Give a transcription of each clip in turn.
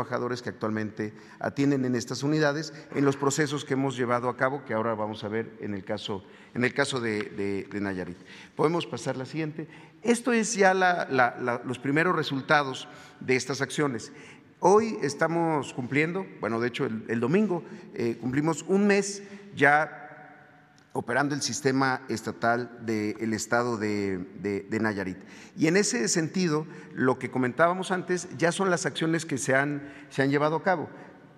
trabajadores que actualmente atienden en estas unidades en los procesos que hemos llevado a cabo, que ahora vamos a ver en el caso, en el caso de, Nayarit. Podemos pasar la siguiente. Esto es ya los primeros resultados de estas acciones. Hoy estamos cumpliendo, bueno, de hecho el, domingo eh, cumplimos un mes ya operando el sistema estatal del estado de, Nayarit. Y en ese sentido, lo que comentábamos antes ya son las acciones que se han, se han llevado a cabo.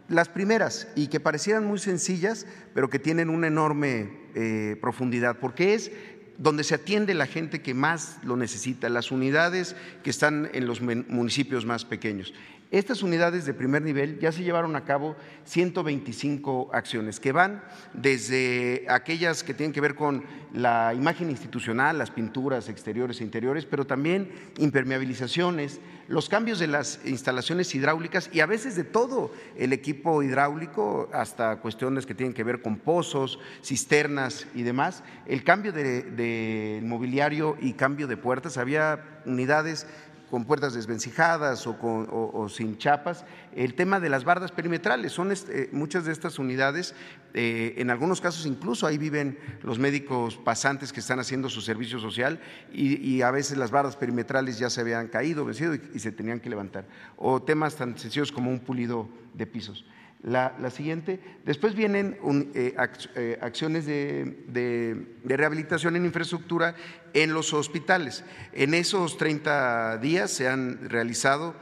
Las primeras, y que parecieran muy sencillas, pero que tienen una enorme eh, profundidad, porque es donde se atiende la gente que más lo necesita, las unidades que están en los municipios más pequeños. Estas unidades de primer nivel ya se llevaron a cabo 125 acciones que van desde aquellas que tienen que ver con la imagen institucional, las pinturas exteriores e interiores, pero también impermeabilizaciones, los cambios de las instalaciones hidráulicas y a veces de todo el equipo hidráulico, hasta cuestiones que tienen que ver con pozos, cisternas y demás, el cambio de, mobiliario y cambio de puertas. Había unidades con puertas desvencijadas o, sin chapas. El tema de las bardas perimetrales, son este, muchas de estas unidades, eh, en algunos casos incluso ahí viven los médicos pasantes que están haciendo su servicio social y, a veces las bardas perimetrales ya se habían caído, vencido y se tenían que levantar. O temas tan sencillos como un pulido de pisos. La, siguiente. Después vienen eh, eh, acciones de, rehabilitación en infraestructura en los hospitales. En esos 30 días se han realizado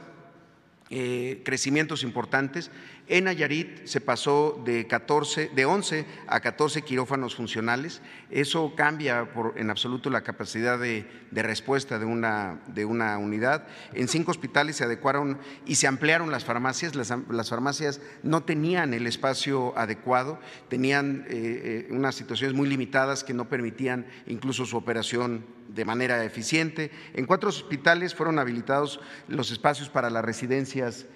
eh, crecimientos importantes en Nayarit se pasó de, 14, de 11 a 14 quirófanos funcionales. Eso cambia en absoluto la capacidad de, respuesta de una, unidad. En cinco hospitales se adecuaron y se ampliaron las farmacias. Las, farmacias no tenían el espacio adecuado, tenían eh, eh, unas situaciones muy limitadas que no permitían incluso su operación de manera eficiente. En cuatro hospitales fueron habilitados los espacios para las residencias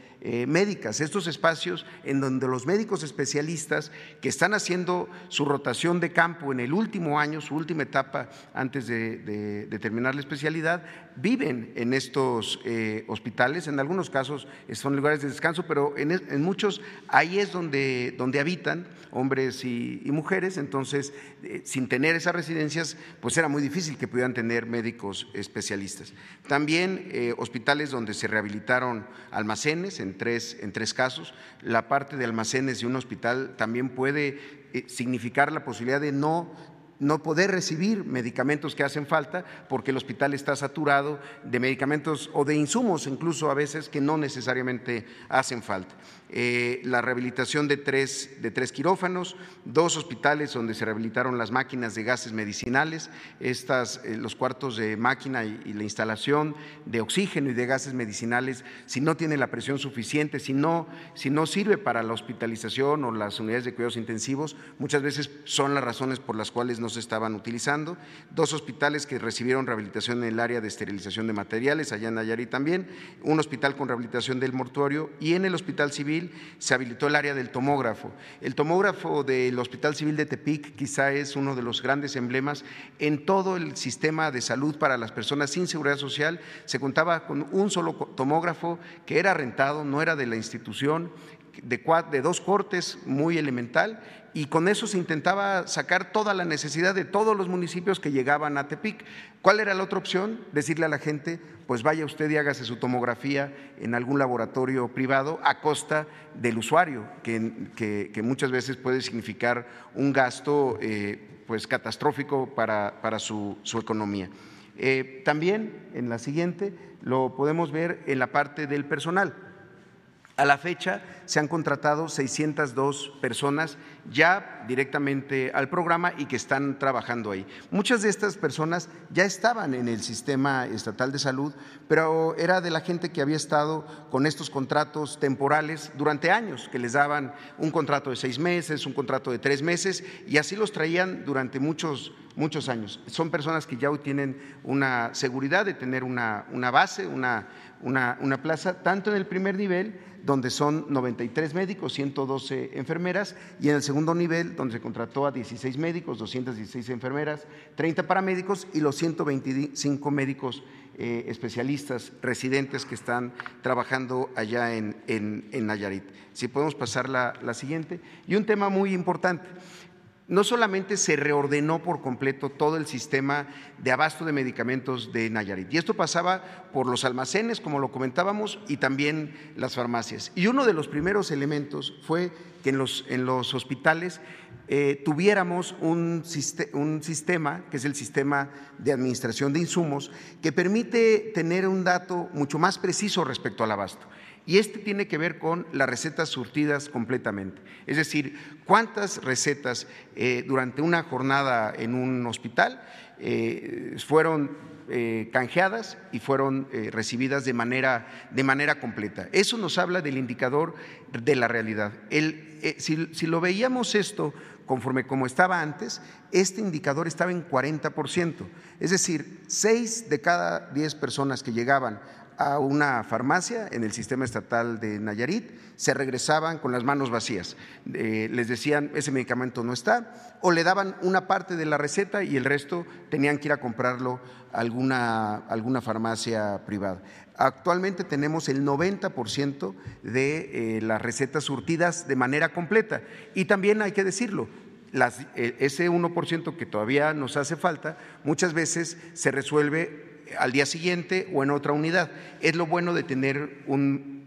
médicas, estos espacios en donde los médicos especialistas que están haciendo su rotación de campo en el último año, su última etapa antes de, terminar la especialidad, viven en estos eh, hospitales, en algunos casos son lugares de descanso, pero en, muchos ahí es donde, donde habitan hombres y, mujeres, entonces eh, sin tener esas residencias, pues era muy difícil que pudieran tener médicos especialistas. También hospitales donde se rehabilitaron almacenes, en en tres casos. La parte de almacenes de un hospital también puede eh, significar la posibilidad de no no poder recibir medicamentos que hacen falta porque el hospital está saturado de medicamentos o de insumos incluso a veces que no necesariamente hacen falta. Eh, la rehabilitación de tres, de tres quirófanos, dos hospitales donde se rehabilitaron las máquinas de gases medicinales, estas, eh, los cuartos de máquina y, la instalación de oxígeno y de gases medicinales, si no tiene la presión suficiente, si no, si no sirve para la hospitalización o las unidades de cuidados intensivos, muchas veces son las razones por las cuales no se estaban utilizando. Dos hospitales que recibieron rehabilitación en el área de esterilización de materiales, allá en Nayarit también, un hospital con rehabilitación del mortuorio y en el hospital civil se habilitó el área del tomógrafo. El tomógrafo del Hospital Civil de Tepic quizá es uno de los grandes emblemas en todo el sistema de salud para las personas sin seguridad social. Se contaba con un solo tomógrafo que era rentado, no era de la institución, de, dos cortes muy elemental y con eso se intentaba sacar toda la necesidad de todos los municipios que llegaban a Tepic. ¿Cuál era la otra opción? Decirle a la gente, pues vaya usted y hágase su tomografía en algún laboratorio privado a costa del usuario, que, muchas veces puede significar un gasto eh, pues catastrófico para, para su, economía. Eh, también en la siguiente lo podemos ver en la parte del personal. A la fecha se han contratado 602 personas ya directamente al programa y que están trabajando ahí. Muchas de estas personas ya estaban en el sistema estatal de salud, pero era de la gente que había estado con estos contratos temporales durante años, que les daban un contrato de seis meses, un contrato de tres meses, y así los traían durante muchos muchos años. Son personas que ya hoy tienen una seguridad de tener una, una base, una, una, una plaza, tanto en el primer nivel donde son 93 médicos, 112 enfermeras, y en el segundo nivel, donde se contrató a 16 médicos, 216 enfermeras, 30 paramédicos y los 125 médicos eh, especialistas residentes que están trabajando allá en, en, Nayarit. Si podemos pasar la, la siguiente. Y un tema muy importante no solamente se reordenó por completo todo el sistema de abasto de medicamentos de Nayarit, y esto pasaba por los almacenes, como lo comentábamos, y también las farmacias. Y uno de los primeros elementos fue que en los, hospitales eh, tuviéramos un sistema, que es el sistema de administración de insumos, que permite tener un dato mucho más preciso respecto al abasto. Y este tiene que ver con las recetas surtidas completamente. Es decir, cuántas recetas eh, durante una jornada en un hospital eh, fueron eh, canjeadas y fueron recibidas de manera, de manera, completa. Eso nos habla del indicador de la realidad. si, si, lo veíamos esto conforme como estaba antes, este indicador estaba en 40%. Es decir, seis de cada diez personas que llegaban a una farmacia en el sistema estatal de Nayarit, se regresaban con las manos vacías. Eh, les decían, ese medicamento no está, o le daban una parte de la receta y el resto tenían que ir a comprarlo a alguna, alguna farmacia privada. Actualmente tenemos el 90% de eh, las recetas surtidas de manera completa. Y también hay que decirlo, eh, ese 1% que todavía nos hace falta, muchas veces se resuelve al día siguiente o en otra unidad. Es lo bueno de tener un,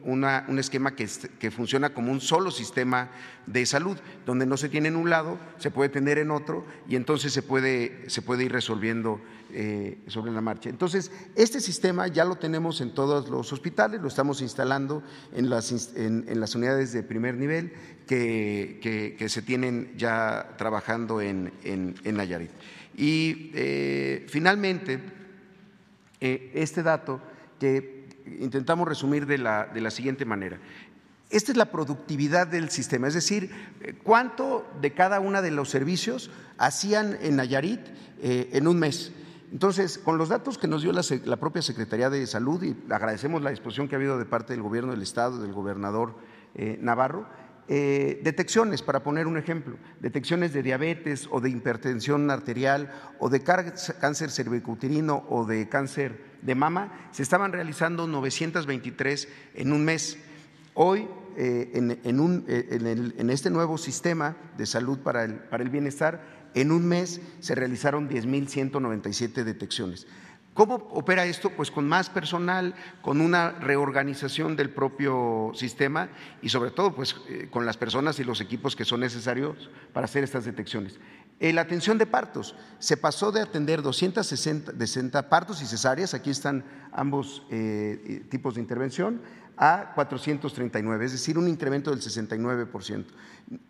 esquema que, funciona como un solo sistema de salud, donde no se tiene en un lado, se puede tener en otro y entonces se puede, se puede ir resolviendo eh, sobre la marcha. Entonces, este sistema ya lo tenemos en todos los hospitales, lo estamos instalando en las, en, las unidades de primer nivel que, que, se tienen ya trabajando en, en, Nayarit. Y eh, finalmente, este dato que intentamos resumir de la, de la siguiente manera. Esta es la productividad del sistema, es decir, eh, cuánto de cada uno de los servicios hacían en Nayarit eh, en un mes. Entonces, con los datos que nos dio la, propia Secretaría de Salud, y agradecemos la disposición que ha habido de parte del Gobierno del Estado, del gobernador Navarro, eh, detecciones, para poner un ejemplo, detecciones de diabetes o de hipertensión arterial o de cáncer cervicuterino o de cáncer de mama, se estaban realizando 923 en un mes. Hoy, eh, eh, en, este nuevo sistema de salud para el, para el bienestar, en un mes se realizaron 10.197 detecciones. ¿Cómo opera esto? Pues con más personal, con una reorganización del propio sistema y sobre todo pues eh, con las personas y los equipos que son necesarios para hacer estas detecciones. la atención de partos se pasó de atender 260 partos y cesáreas, aquí están ambos eh, tipos de intervención, a 439, es decir, un incremento del 69%.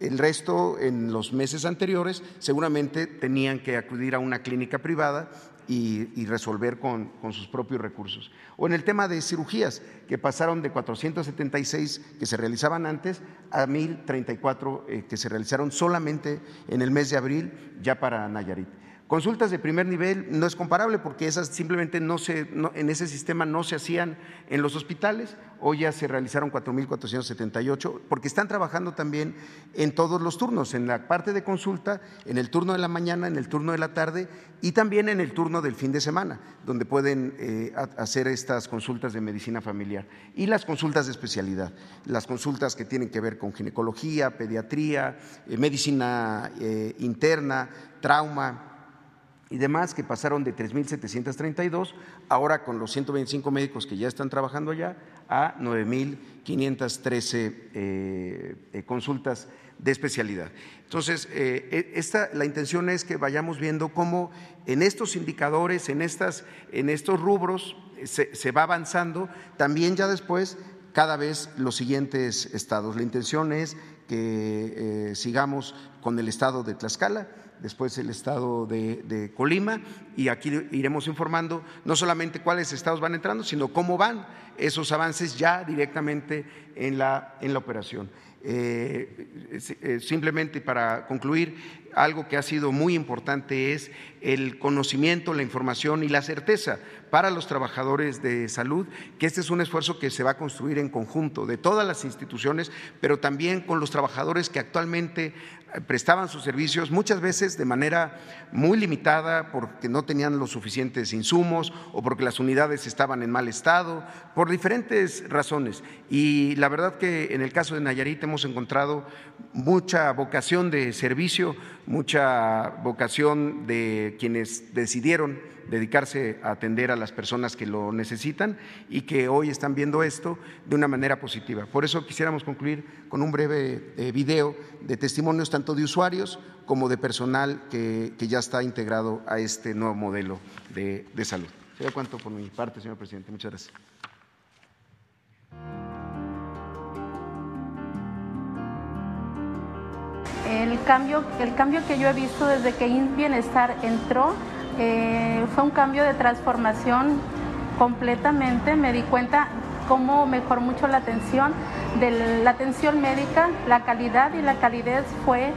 El resto, en los meses anteriores, seguramente tenían que acudir a una clínica privada y, resolver con, sus propios recursos. O en el tema de cirugías, que pasaron de 476 que se realizaban antes a 1034 eh, que se realizaron solamente en el mes de abril ya para Nayarit. Consultas de primer nivel no es comparable porque esas simplemente no se, en ese sistema no se hacían en los hospitales, hoy ya se realizaron 4.478 porque están trabajando también en todos los turnos, en la parte de consulta, en el turno de la mañana, en el turno de la tarde y también en el turno del fin de semana, donde pueden eh, hacer estas consultas de medicina familiar y las consultas de especialidad, las consultas que tienen que ver con ginecología, pediatría, eh, medicina eh, interna, trauma y demás que pasaron de 3.732, ahora con los 125 médicos que ya están trabajando allá, a 9.513 eh, eh, consultas de especialidad. Entonces, eh, e, esta, la intención es que vayamos viendo cómo en estos indicadores, en, estas, en estos rubros, se, se va avanzando, también ya después cada vez los siguientes estados. La intención es que sigamos con el estado de Tlaxcala, después el estado de, Colima y aquí iremos informando no solamente cuáles estados van entrando, sino cómo van esos avances ya directamente en la, en la operación. Eh, eh, simplemente para concluir, algo que ha sido muy importante es el conocimiento, la información y la certeza para los trabajadores de salud, que este es un esfuerzo que se va a construir en conjunto de todas las instituciones, pero también con los trabajadores que actualmente prestaban sus servicios muchas veces de manera muy limitada porque no tenían los suficientes insumos o porque las unidades estaban en mal estado, por diferentes razones. Y la verdad que en el caso de Nayarit hemos encontrado mucha vocación de servicio, mucha vocación de quienes decidieron dedicarse a atender a las personas que lo necesitan y que hoy están viendo esto de una manera positiva. Por eso quisiéramos concluir con un breve eh, video de testimonios tanto de usuarios como de personal que, ya está integrado a este nuevo modelo de, de salud. Sería cuánto por mi parte, señor presidente. Muchas gracias. El cambio, el cambio que yo he visto desde que Bienestar entró eh, fue un cambio de transformación completamente. Me di cuenta cómo mejoró mucho la atención, de la atención médica, la calidad y la calidez fue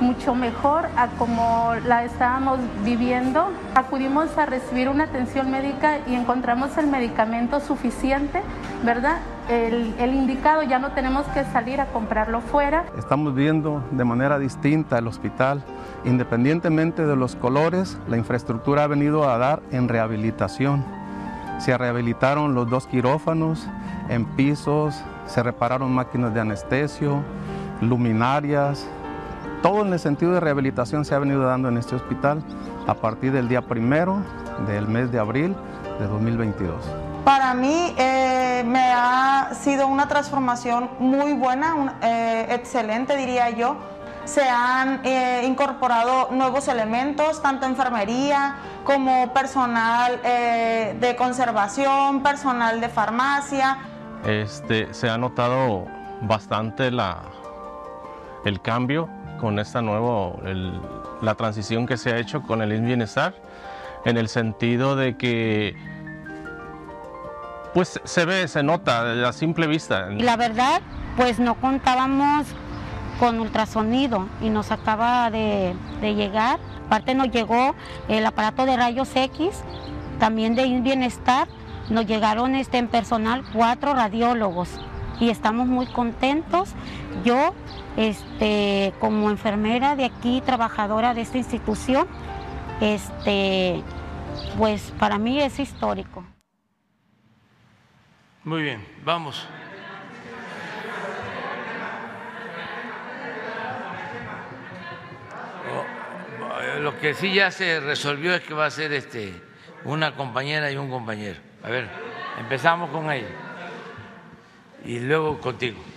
mucho mejor a como la estábamos viviendo. Acudimos a recibir una atención médica y encontramos el medicamento suficiente, ¿verdad? El, el, indicado, ya no tenemos que salir a comprarlo fuera. Estamos viendo de manera distinta el hospital Independientemente de los colores, la infraestructura ha venido a dar en rehabilitación. Se rehabilitaron los dos quirófanos en pisos, se repararon máquinas de anestesio, luminarias. Todo en el sentido de rehabilitación se ha venido dando en este hospital a partir del día primero del mes de abril de 2022. Para mí eh, me ha sido una transformación muy buena, eh, excelente diría yo se han eh, incorporado nuevos elementos, tanto enfermería como personal eh, de conservación, personal de farmacia. Este, se ha notado bastante la, el cambio con esta nueva, la transición que se ha hecho con el Bienestar, en el sentido de que pues se ve, se nota a simple vista. La verdad, pues no contábamos con ultrasonido y nos acaba de, llegar. Aparte nos llegó el aparato de rayos X, también de Bienestar. Nos llegaron este, en personal cuatro radiólogos y estamos muy contentos. Yo, este, como enfermera de aquí, trabajadora de esta institución, este, pues para mí es histórico. Muy bien, vamos. lo que sí ya se resolvió es que va a ser este, una compañera y un compañero. A ver, empezamos con ella y luego contigo.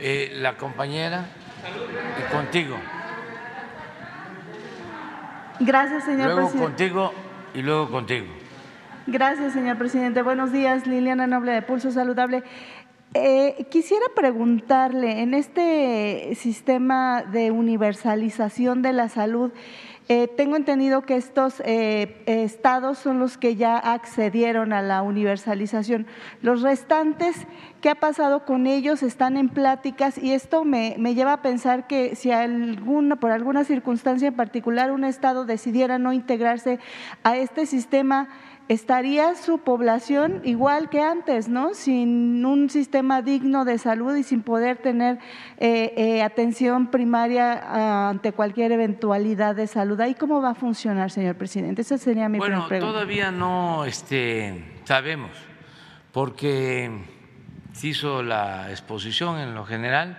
Eh, la compañera y contigo. Gracias, señor luego presidente. contigo y luego contigo. Gracias, señor presidente. Buenos días, Liliana Noble de Pulso Saludable. Eh, quisiera preguntarle, en este sistema de universalización de la salud, eh, tengo entendido que estos eh, estados son los que ya accedieron a la universalización. Los restantes, ¿qué ha pasado con ellos? Están en pláticas y esto me, me lleva a pensar que si alguna, por alguna circunstancia en particular un estado decidiera no integrarse a este sistema, estaría su población igual que antes, ¿no? Sin un sistema digno de salud y sin poder tener eh, eh, atención primaria ah, ante cualquier eventualidad de salud. ¿Ahí cómo va a funcionar, señor presidente? Esa sería mi bueno, pregunta. todavía no este, sabemos, porque se hizo la exposición en lo general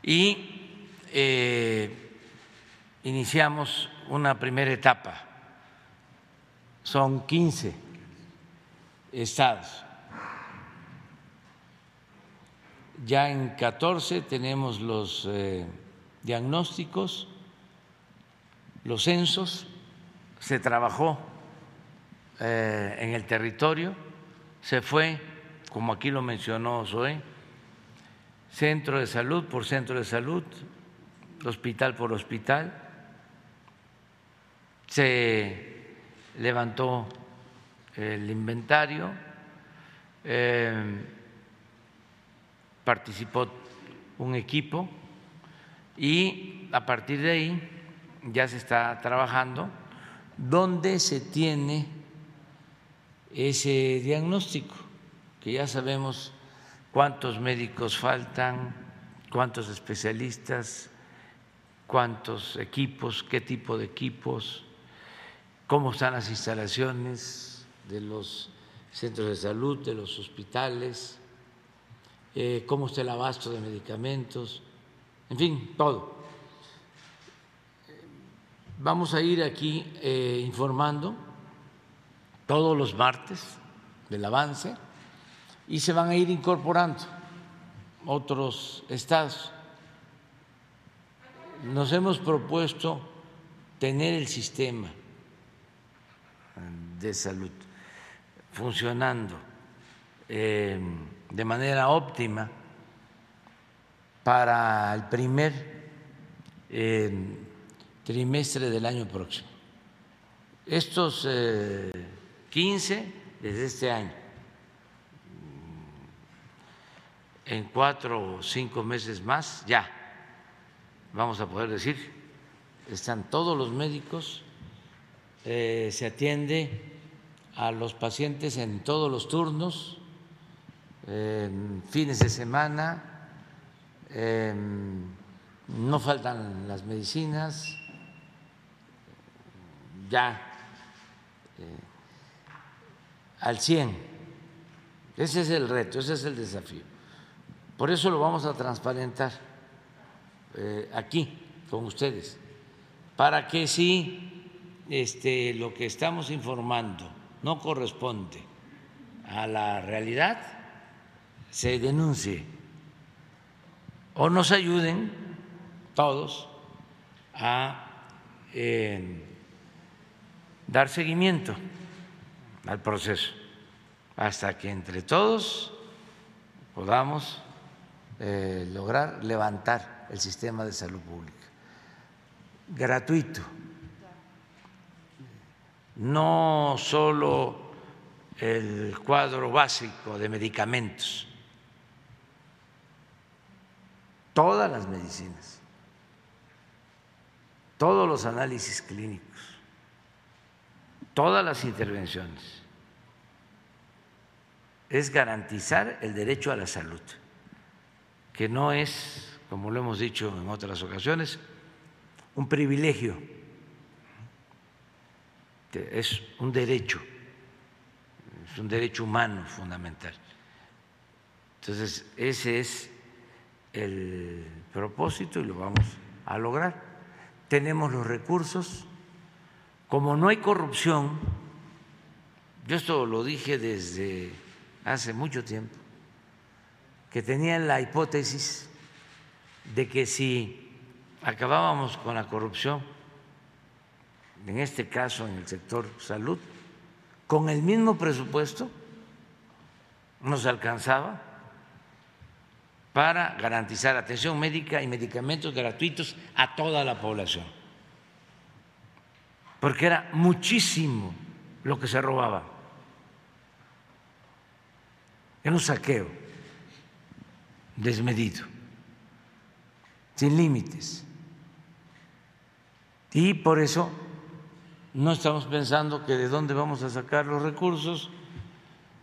y eh, iniciamos una primera etapa son 15 estados. Ya en 14 tenemos los eh, diagnósticos, los censos, se trabajó eh, en el territorio, se fue, como aquí lo mencionó Zoe, centro de salud por centro de salud, hospital por hospital, se levantó el inventario, eh, participó un equipo y a partir de ahí ya se está trabajando donde se tiene ese diagnóstico, que ya sabemos cuántos médicos faltan, cuántos especialistas, cuántos equipos, qué tipo de equipos, cómo están las instalaciones de los centros de salud, de los hospitales, eh, cómo está el abasto de medicamentos, en fin, todo. Vamos a ir aquí eh, informando todos los martes del avance y se van a ir incorporando otros estados. Nos hemos propuesto tener el sistema de salud funcionando eh, de manera óptima para el primer eh, trimestre del año próximo. Estos 15 eh, desde este año, en cuatro o cinco meses más ya vamos a poder decir, están todos los médicos, se atiende a los pacientes en todos los turnos, en fines de semana, no faltan las medicinas, ya eh, al 100. Ese es el reto, ese es el desafío. Por eso lo vamos a transparentar eh, aquí con ustedes, para que si este, lo que estamos informando no corresponde a la realidad, se denuncie. O nos ayuden todos a eh, dar seguimiento al proceso hasta que entre todos podamos eh, lograr levantar el sistema de salud pública. Gratuito. No solo el cuadro básico de medicamentos, todas las medicinas, todos los análisis clínicos, todas las intervenciones. Es garantizar el derecho a la salud, que no es, como lo hemos dicho en otras ocasiones, un privilegio es un derecho, es un derecho humano fundamental. Entonces, ese es el propósito y lo vamos a lograr. Tenemos los recursos, como no hay corrupción, yo esto lo dije desde hace mucho tiempo, que tenían la hipótesis de que si acabábamos con la corrupción, en este caso en el sector salud, con el mismo presupuesto nos alcanzaba para garantizar atención médica y medicamentos gratuitos a toda la población, porque era muchísimo lo que se robaba, era un saqueo desmedido, sin límites. Y por eso no estamos pensando que de dónde vamos a sacar los recursos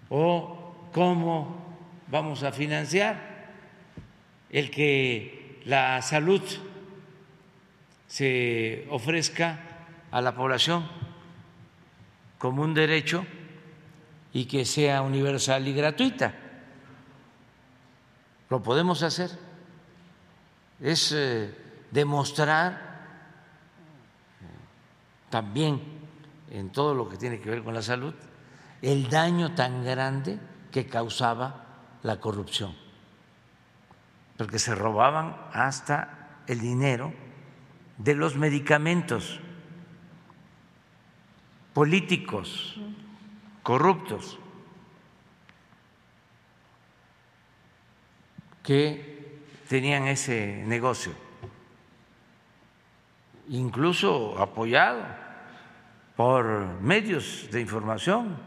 o cómo vamos a financiar el que la salud se ofrezca a la población como un derecho y que sea universal y gratuita. Lo podemos hacer. Es eh, demostrar también en todo lo que tiene que ver con la salud, el daño tan grande que causaba la corrupción, porque se robaban hasta el dinero de los medicamentos políticos corruptos que tenían ese negocio incluso apoyado por medios de información,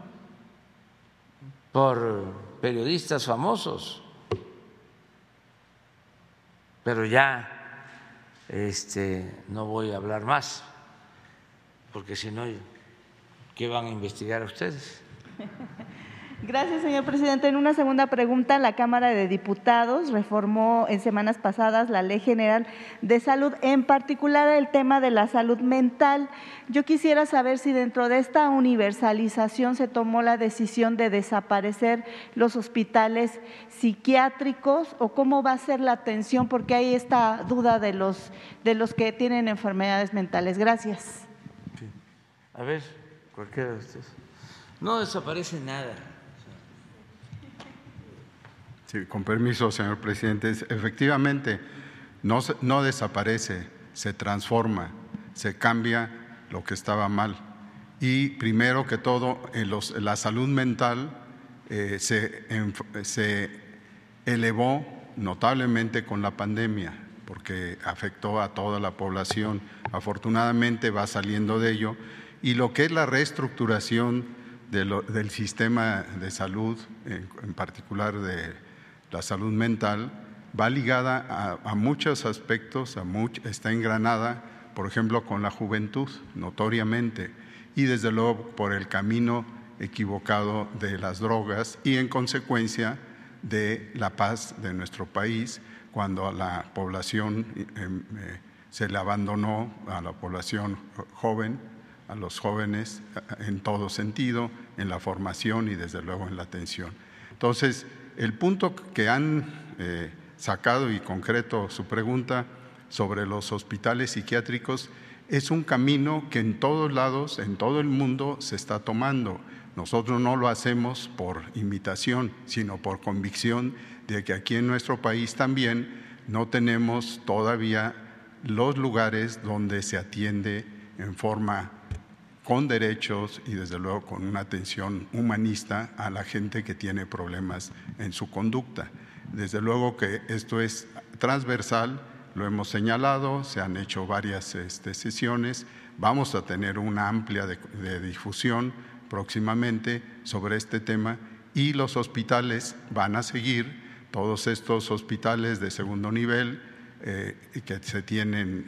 por periodistas famosos, pero ya este, no voy a hablar más, porque si no, ¿qué van a investigar a ustedes? Gracias, señor presidente. En una segunda pregunta, la Cámara de Diputados reformó en semanas pasadas la Ley General de Salud, en particular el tema de la salud mental. Yo quisiera saber si dentro de esta universalización se tomó la decisión de desaparecer los hospitales psiquiátricos o cómo va a ser la atención, porque hay esta duda de los, de los que tienen enfermedades mentales. Gracias. A ver, cualquiera de ustedes. No desaparece nada con permiso, señor presidente. Efectivamente, no, desaparece, se transforma, se cambia lo que estaba mal. Y primero que todo, la salud mental eh, se elevó notablemente con la pandemia, porque afectó a toda la población. Afortunadamente va saliendo de ello. Y lo que es la reestructuración del sistema de salud, en particular de la salud mental va ligada a, muchos aspectos, a está engranada, por ejemplo, con la juventud, notoriamente, y desde luego por el camino equivocado de las drogas y en consecuencia de la paz de nuestro país, cuando a la población em, eh, se le abandonó a la población joven, a los jóvenes en todo sentido, en la formación y desde luego en la atención. Entonces, el punto que han eh, sacado y concreto su pregunta sobre los hospitales psiquiátricos es un camino que en todos lados, en todo el mundo se está tomando. Nosotros no lo hacemos por imitación, sino por convicción de que aquí en nuestro país también no tenemos todavía los lugares donde se atiende en forma con derechos y desde luego con una atención humanista a la gente que tiene problemas en su conducta. Desde luego que esto es transversal, lo hemos señalado, se han hecho varias este, sesiones, vamos a tener una amplia difusión próximamente sobre este tema y los hospitales van a seguir, todos estos hospitales de segundo nivel, eh, que se tienen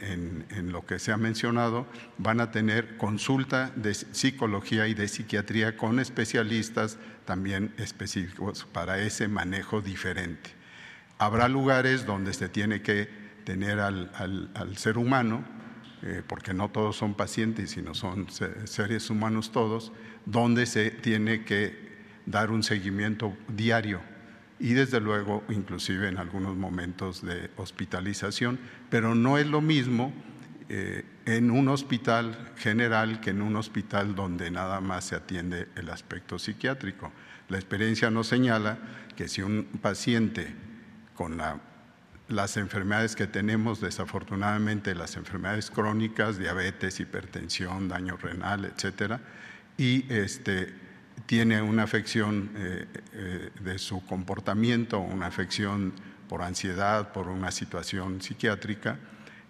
en, lo que se ha mencionado, van a tener consulta de psicología y de psiquiatría con especialistas también específicos para ese manejo diferente. Habrá lugares donde se tiene que tener al, ser humano, eh, porque no todos son pacientes, sino son seres humanos todos, donde se tiene que dar un seguimiento diario y desde luego inclusive en algunos momentos de hospitalización, pero no es lo mismo eh, en un hospital general que en un hospital donde nada más se atiende el aspecto psiquiátrico. La experiencia nos señala que si un paciente con las enfermedades que tenemos, desafortunadamente las enfermedades crónicas, diabetes, hipertensión, daño renal, etcétera, y este, tiene una afección eh, eh, de su comportamiento, una afección por ansiedad, por una situación psiquiátrica,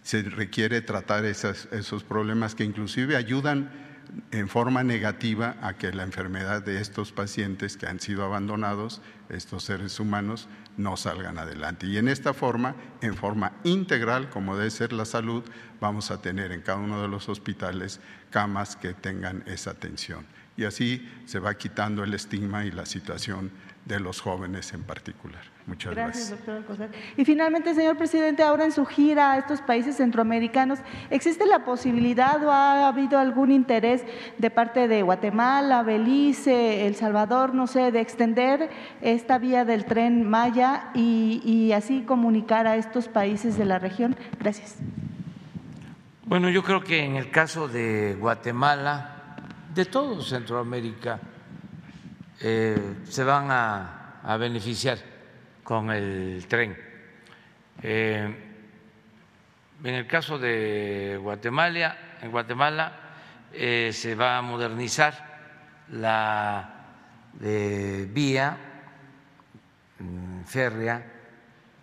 se requiere tratar esos problemas que inclusive ayudan en forma negativa a que la enfermedad de estos pacientes que han sido abandonados, estos seres humanos, no salgan adelante. Y en esta forma, en forma integral, como debe ser la salud, vamos a tener en cada uno de los hospitales camas que tengan esa atención y así se va quitando el estigma y la situación de los jóvenes en particular. Muchas gracias. Gracias, doctor Y finalmente, señor presidente, ahora en su gira a estos países centroamericanos, ¿existe la posibilidad o ha habido algún interés de parte de Guatemala, Belice, El Salvador, no sé, de extender esta vía del tren Maya y, y así comunicar a estos países de la región? Gracias. Bueno, yo creo que en el caso de Guatemala, de todo Centroamérica eh, se van a, beneficiar con el tren. Eh, en el caso de Guatemala, en Guatemala eh, se va a modernizar la vía mm, férrea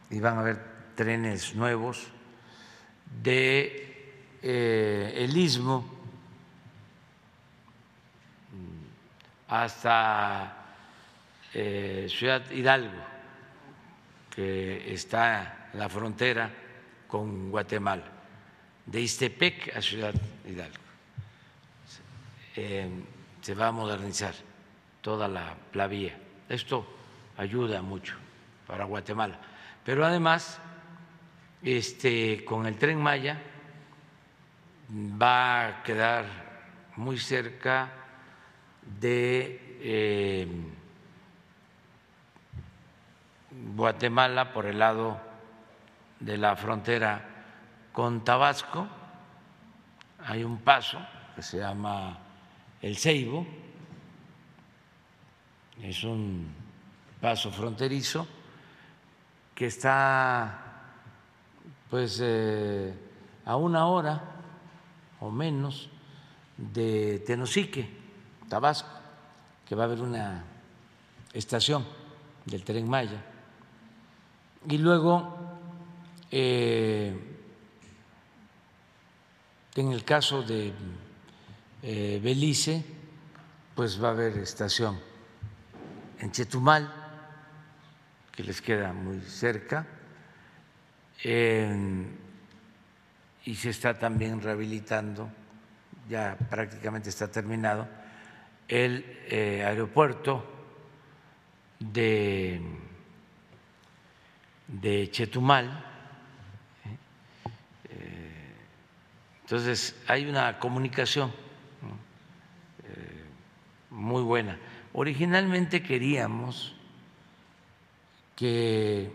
y van a haber trenes nuevos de el istmo hasta eh, Ciudad Hidalgo, que está en la frontera con Guatemala, de Istepec a Ciudad Hidalgo. Eh, se va a modernizar toda la, la vía. Esto ayuda mucho para Guatemala. Pero además, este, con el tren Maya va a quedar muy cerca de eh, Guatemala por el lado de la frontera con Tabasco. Hay un paso que se llama el Ceibo, es un paso fronterizo que está pues eh, a una hora o menos de Tenosique, Tabasco, que va a haber una estación del tren Maya. Y luego, eh, en el caso de eh, Belice, pues va a haber estación en Chetumal, que les queda muy cerca, y se está también rehabilitando, ya prácticamente está terminado, el eh, aeropuerto de, de Chetumal. Eh, entonces, hay una comunicación eh, muy buena. Originalmente queríamos que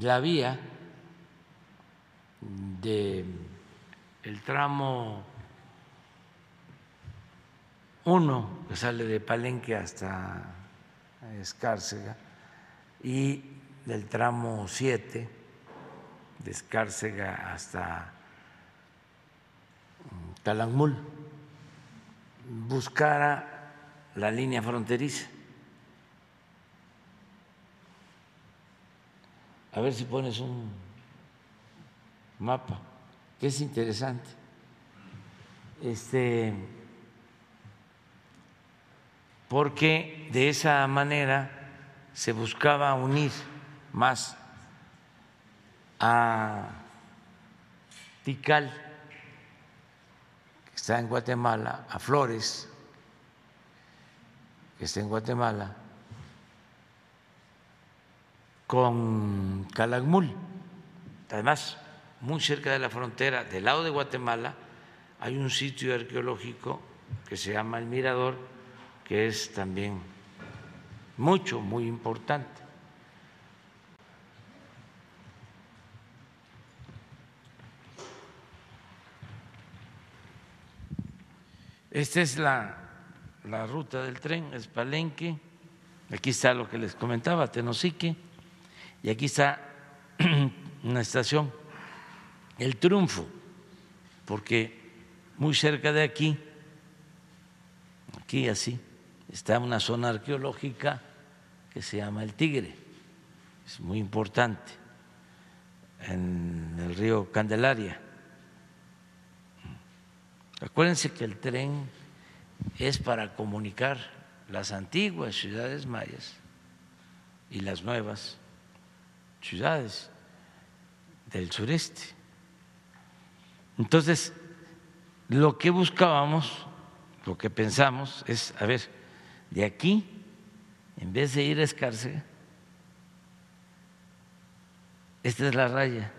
la vía de tramo 1 que sale de Palenque hasta Escárcega y del tramo 7 de Escárcega hasta Calakmul buscara la línea fronteriza. A ver si pones un mapa, que es interesante. Este, porque de esa manera se buscaba unir más a Tikal, que está en Guatemala, a Flores, que está en Guatemala, con Calakmul. Además, muy cerca de la frontera, del lado de Guatemala, hay un sitio arqueológico que se llama El Mirador, que es también mucho, muy importante. Esta es la, la ruta del tren, es Palenque. Aquí está lo que les comentaba, Tenosique. Y aquí está una estación el triunfo, porque muy cerca de aquí, aquí así, está una zona arqueológica que se llama el Tigre, es muy importante, en el río Candelaria. Acuérdense que el tren es para comunicar las antiguas ciudades mayas y las nuevas ciudades del sureste. Entonces, lo que buscábamos, lo que pensamos es, a ver, de aquí, en vez de ir a Escárcega, esta es la raya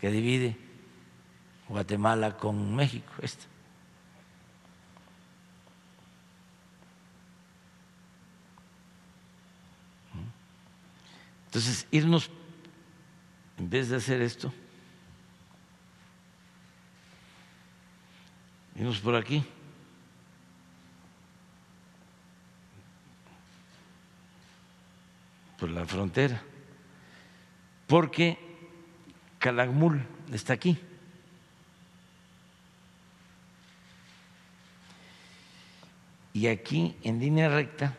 que divide Guatemala con México, esta. Entonces, irnos, en vez de hacer esto, Vimos por aquí. Por la frontera. Porque Calakmul está aquí. Y aquí, en línea recta,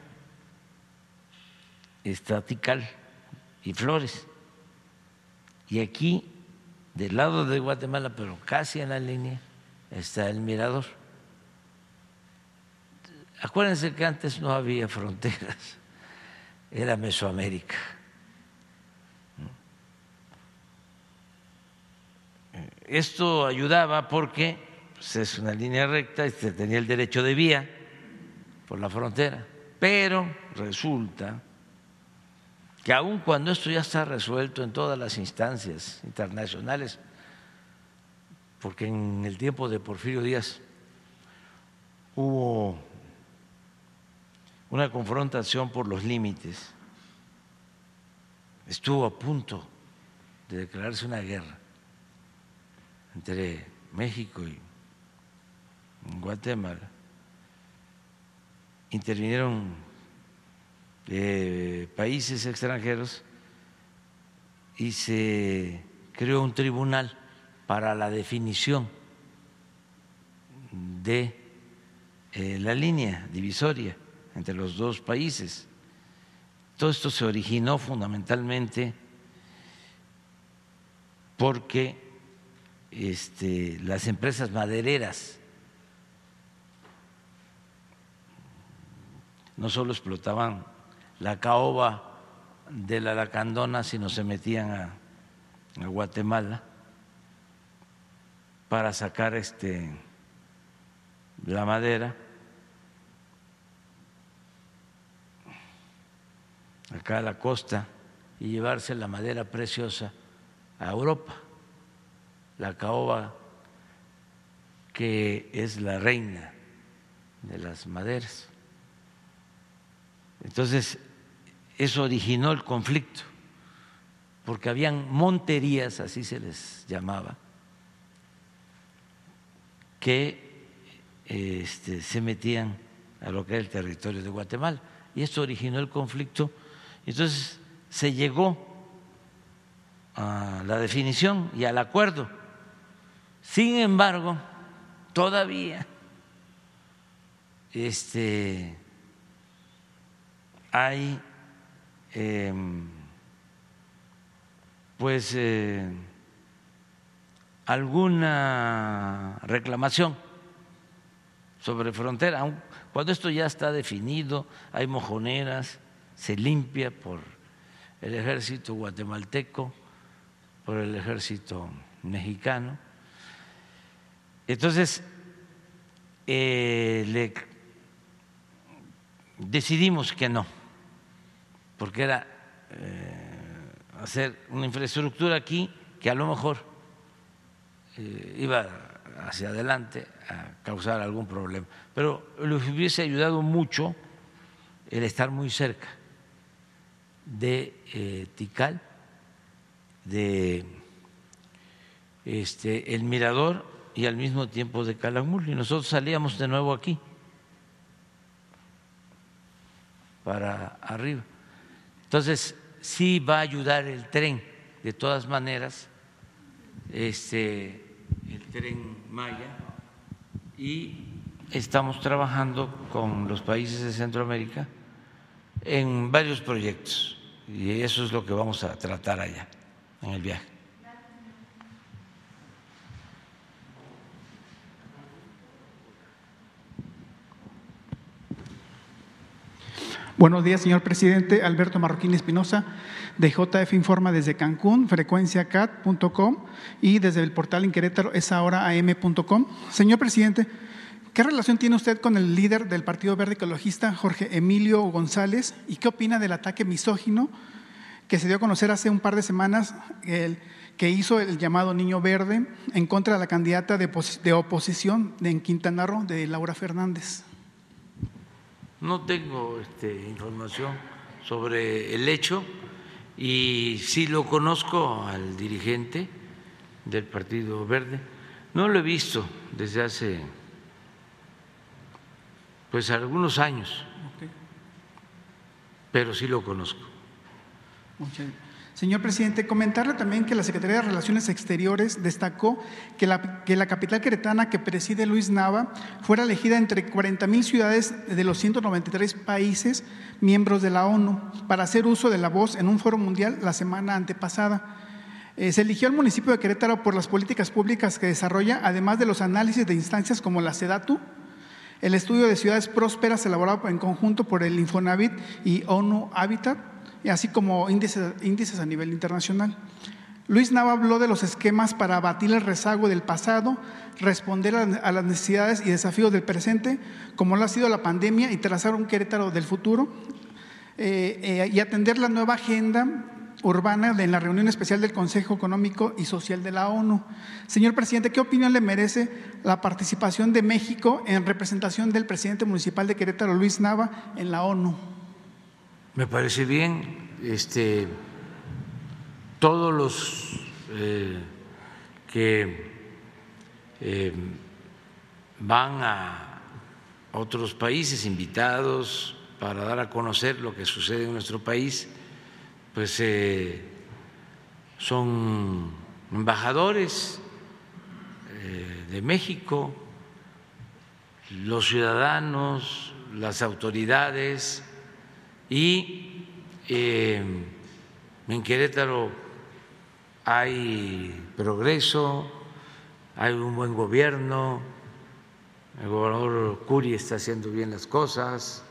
está Tikal y Flores. Y aquí, del lado de Guatemala, pero casi en la línea, está el mirador. acuérdense que antes no había fronteras, era Mesoamérica. Esto ayudaba porque pues, es una línea recta y se tenía el derecho de vía por la frontera, pero resulta que aun cuando esto ya está resuelto en todas las instancias internacionales, porque en el tiempo de Porfirio Díaz hubo una confrontación por los límites, estuvo a punto de declararse una guerra entre México y Guatemala. Intervinieron eh, países extranjeros y se creó un tribunal para la definición de eh, la línea divisoria entre los dos países. Todo esto se originó fundamentalmente porque este, las empresas madereras no solo explotaban la caoba de la lacandona, sino se metían a, a Guatemala para sacar este, la madera. Acá a la costa y llevarse la madera preciosa a Europa la caoba que es la reina de las maderas. Entonces, eso originó el conflicto, porque habían monterías, así se les llamaba, que este, se metían a lo que era el territorio de Guatemala. Y esto originó el conflicto. Entonces se llegó a la definición y al acuerdo sin embargo, todavía este, hay em, pues eh, alguna reclamación sobre frontera. Cuando esto ya está definido, hay mojoneras, se limpia por el ejército guatemalteco, por el ejército mexicano entonces, eh, decidimos que no, porque era eh, hacer una infraestructura aquí que a lo mejor eh, iba hacia adelante a causar algún problema. Pero les hubiese ayudado mucho el estar muy cerca de Tikal, de este, el mirador y al mismo tiempo de Calakmul. Y nosotros salíamos de nuevo aquí, para arriba. Entonces, sí va a ayudar el tren, de todas maneras, este, el tren Maya, y estamos trabajando con los países de Centroamérica en varios proyectos, y eso es lo que vamos a tratar allá, en el viaje. Buenos días, señor presidente. Alberto Marroquín Espinosa, de JF Informa desde Cancún, frecuenciacat.com y desde el portal en Querétaro es ahora am.com. Señor presidente, ¿qué relación tiene usted con el líder del Partido Verde Ecologista, Jorge Emilio González, y qué opina del ataque misógino que se dio a conocer hace un par de semanas, el, que hizo el llamado Niño Verde en contra de la candidata de, oposición en Quintana Roo, de Laura Fernández? No tengo este, información sobre el hecho y sí lo conozco al dirigente del Partido Verde. No lo he visto desde hace pues algunos años, pero sí lo conozco. Muchas Señor presidente, comentarle también que la Secretaría de Relaciones Exteriores destacó que la, que la capital queretana que preside Luis Nava fuera elegida entre 40 mil ciudades de los 193 países miembros de la ONU para hacer uso de la voz en un foro mundial la semana antepasada. Eh, se eligió el municipio de Querétaro por las políticas públicas que desarrolla, además de los análisis de instancias como la SEDATU, El estudio de ciudades prósperas elaborado en conjunto por el Infonavit y ONU Habitat, así como índices, a nivel internacional. Luis Nava habló de los esquemas para abatir el rezago del pasado, responder a las necesidades y desafíos del presente, como lo ha sido la pandemia, y trazar un Querétaro del futuro, eh, eh, y atender la nueva agenda urbana en la reunión especial del Consejo Económico y Social de la ONU. Señor presidente, ¿qué opinión le merece la participación de México en representación del presidente municipal de Querétaro, Luis Nava, en la ONU? Me parece bien. Este, todos los eh, que eh, van a otros países invitados para dar a conocer lo que sucede en nuestro país, pues eh, son embajadores de México, los ciudadanos, las autoridades y en Querétaro hay progreso, hay un buen gobierno, el gobernador Curi está haciendo bien las cosas,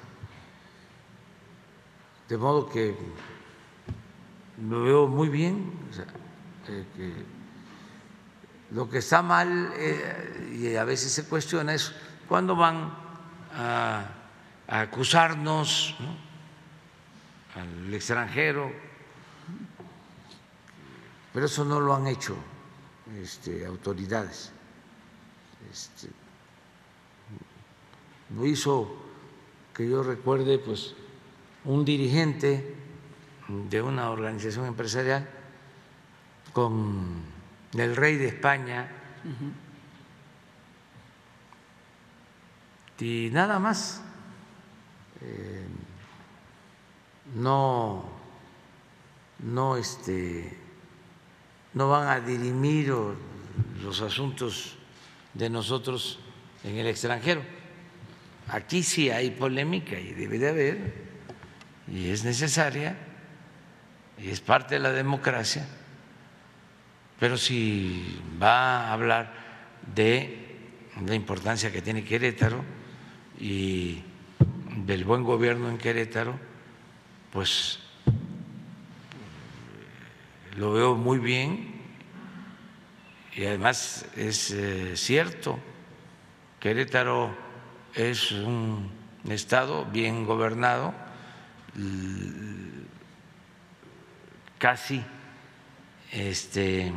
de modo que lo veo muy bien. Eh, lo que está mal eh, y a veces se cuestiona es cuándo van a, acusarnos al extranjero pero eso no lo han hecho este, autoridades. Este, lo hizo, que yo recuerde, pues un dirigente de una organización empresarial con el rey de España y nada más. Eh, no, no este no van a dirimir los asuntos de nosotros en el extranjero. Aquí sí hay polémica y debe de haber, y es necesaria, es parte de la democracia, pero si va a hablar de la importancia que tiene Querétaro y del buen gobierno en Querétaro, pues lo veo muy bien y además es eh, cierto, Querétaro es un estado bien gobernado, casi este,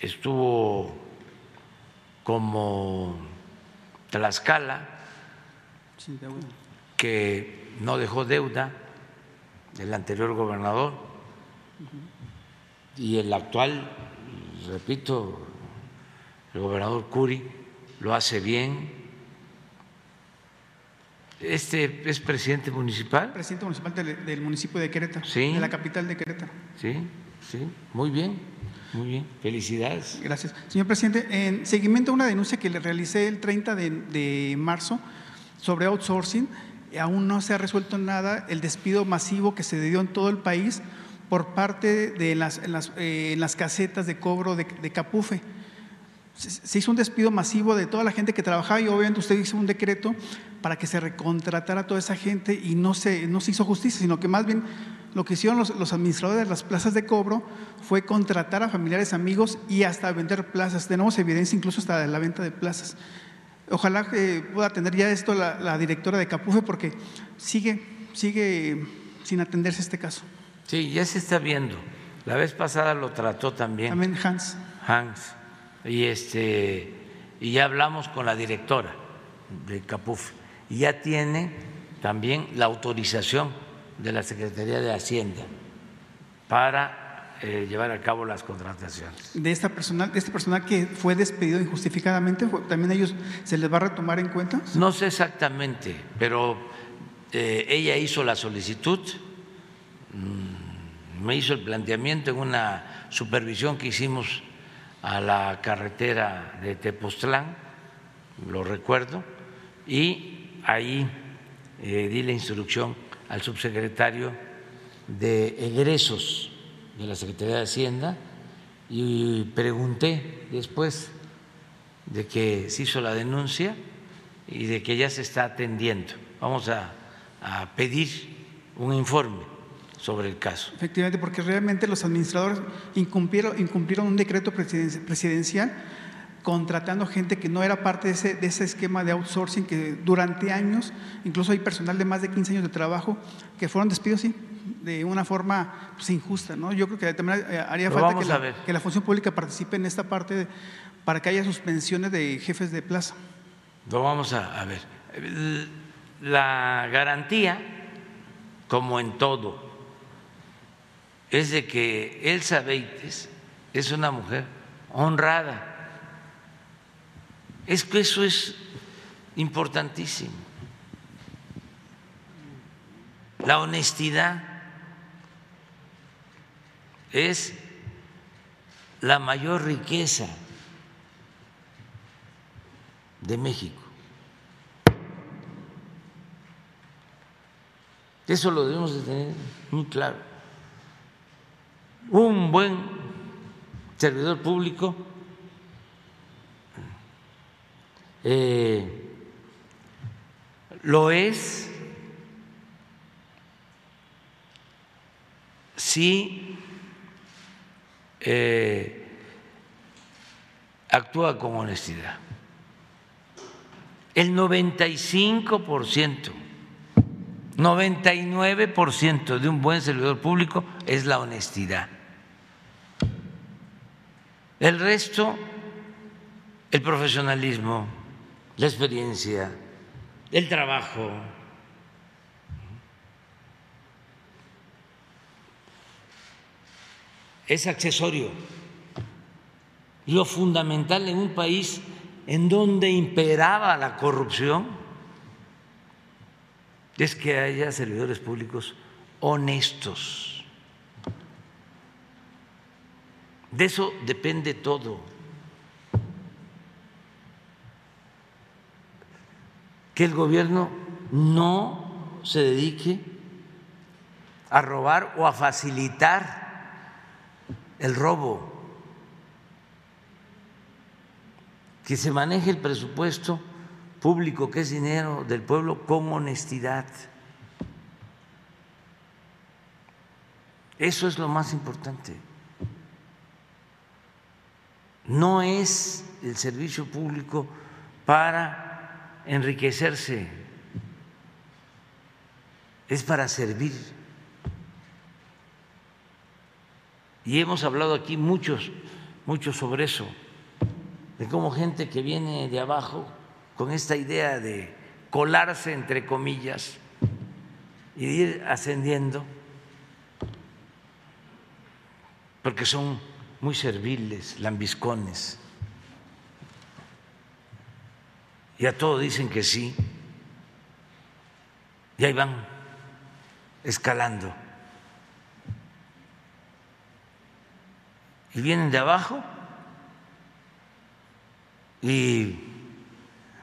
estuvo como Tlaxcala, que no dejó deuda el anterior gobernador y el actual, repito, el gobernador Curi lo hace bien. Este es presidente municipal. Presidente municipal del, municipio de Querétaro, sí. de la capital de Querétaro. Sí, sí, muy bien, muy bien. Felicidades. Gracias. Señor presidente, en seguimiento a una denuncia que le realicé el 30 de, de marzo sobre outsourcing, aún no se ha resuelto nada el despido masivo que se dio en todo el país por parte de las, las, eh, las casetas de cobro de, Capufe. Se, hizo un despido masivo de toda la gente que trabajaba y obviamente usted hizo un decreto para que se recontratara a toda esa gente y no se, no se hizo justicia, sino que más bien lo que hicieron los, los, administradores de las plazas de cobro fue contratar a familiares, amigos y hasta vender plazas. Tenemos evidencia incluso hasta de la venta de plazas. Ojalá que pueda atender ya esto la, directora de Capufe porque sigue, sigue sin atenderse este caso. Sí, ya se está viendo. La vez pasada lo trató también. También Hans. Hans. Y este y ya hablamos con la directora de Capufe y ya tiene también la autorización de la Secretaría de Hacienda para eh, llevar a cabo las contrataciones. De esta personal, de este personal que fue despedido injustificadamente, también ellos se les va a retomar en cuenta. No sé exactamente, pero eh, ella hizo la solicitud, mm, me hizo el planteamiento en una supervisión que hicimos a la carretera de Tepoztlán, lo recuerdo, y ahí eh, di la instrucción al subsecretario de egresos de la Secretaría de Hacienda y pregunté después de que se hizo la denuncia y de que ya se está atendiendo. Vamos a, a pedir un informe sobre el caso. Efectivamente, porque realmente los administradores incumplieron, incumplieron un decreto presidencial contratando gente que no era parte de ese, de ese, esquema de outsourcing que durante años, incluso hay personal de más de 15 años de trabajo que fueron despidos, sí, de una forma pues, injusta. ¿no? Yo creo que también eh, haría falta que la, que la, función pública participe en esta parte de, para que haya suspensiones de jefes de plaza. Lo vamos a, a ver. La garantía, como en todo, es de que Elsa Beites es una mujer honrada es que eso es importantísimo. La honestidad es la mayor riqueza de México. Eso lo debemos de tener muy claro. Un buen servidor público eh, lo es si eh, actúa con honestidad. El 95%, 99% de un buen servidor público es la honestidad. El resto, el profesionalismo, la experiencia, el trabajo. Es accesorio. Lo fundamental en un país en donde imperaba la corrupción es que haya servidores públicos honestos. De eso depende todo. que el gobierno no se dedique a robar o a facilitar el robo, que se maneje el presupuesto público, que es dinero del pueblo, con honestidad. Eso es lo más importante. No es el servicio público para enriquecerse, es para servir. Y hemos hablado aquí muchos, muchos sobre eso, de cómo gente que viene de abajo con esta idea de colarse entre comillas y ir ascendiendo, porque son muy serviles, lambiscones y a todo dicen que sí, y ahí van escalando. Y vienen de abajo y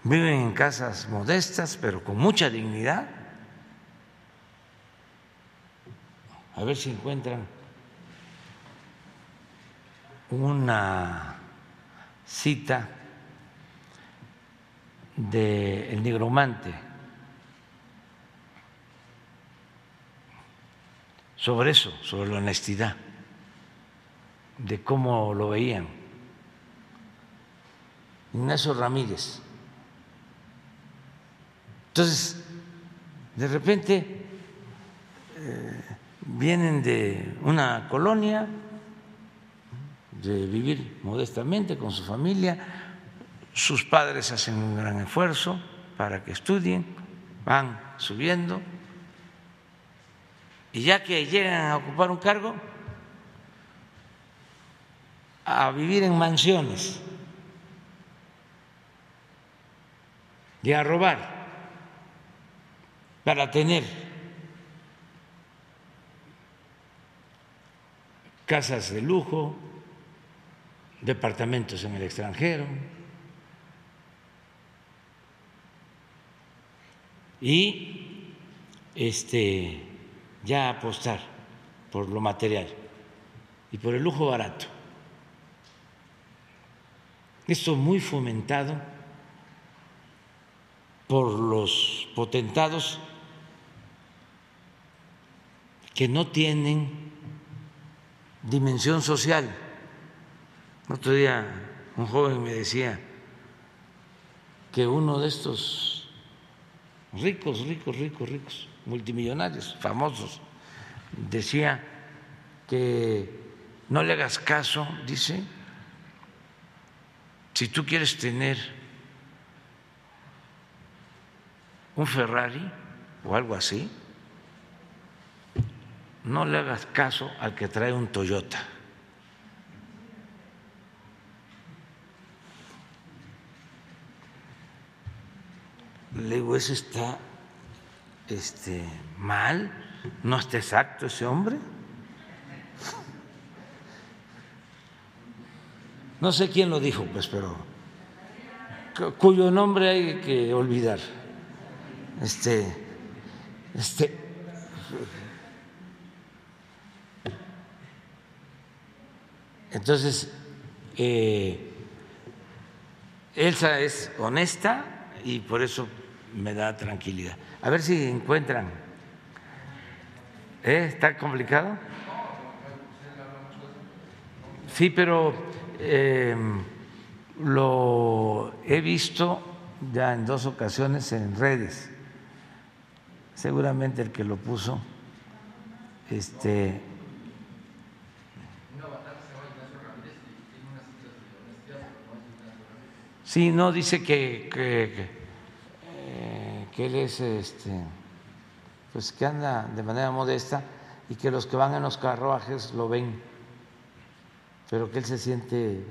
viven en casas modestas, pero con mucha dignidad. A ver si encuentran una cita del el nigromante, sobre eso, sobre la honestidad, de cómo lo veían. Ignacio Ramírez. Entonces, de repente eh, vienen de una colonia, de vivir modestamente con su familia, sus padres hacen un gran esfuerzo para que estudien, van subiendo, y ya que llegan a ocupar un cargo, a vivir en mansiones y a robar para tener casas de lujo, departamentos en el extranjero. y este, ya apostar por lo material y por el lujo barato. esto muy fomentado por los potentados que no tienen dimensión social. Otro día un joven me decía que uno de estos ricos, ricos, ricos, ricos, multimillonarios, famosos, decía que no le hagas caso, dice, si tú quieres tener un Ferrari o algo así, no le hagas caso al que trae un Toyota. Le digo, eso está este, mal, no está exacto ese hombre. No sé quién lo dijo, pues, pero cuyo nombre hay que olvidar. Este, este, entonces, eh, Elsa es honesta y por eso me da tranquilidad. A ver si encuentran. ¿Eh? ¿Está complicado? Sí, pero eh, lo he visto ya en dos ocasiones en redes. Seguramente el que lo puso, este, Sí, no, dice que, que, eh, que él es, este, pues que anda de manera modesta y que los que van en los carruajes lo ven, pero que él se siente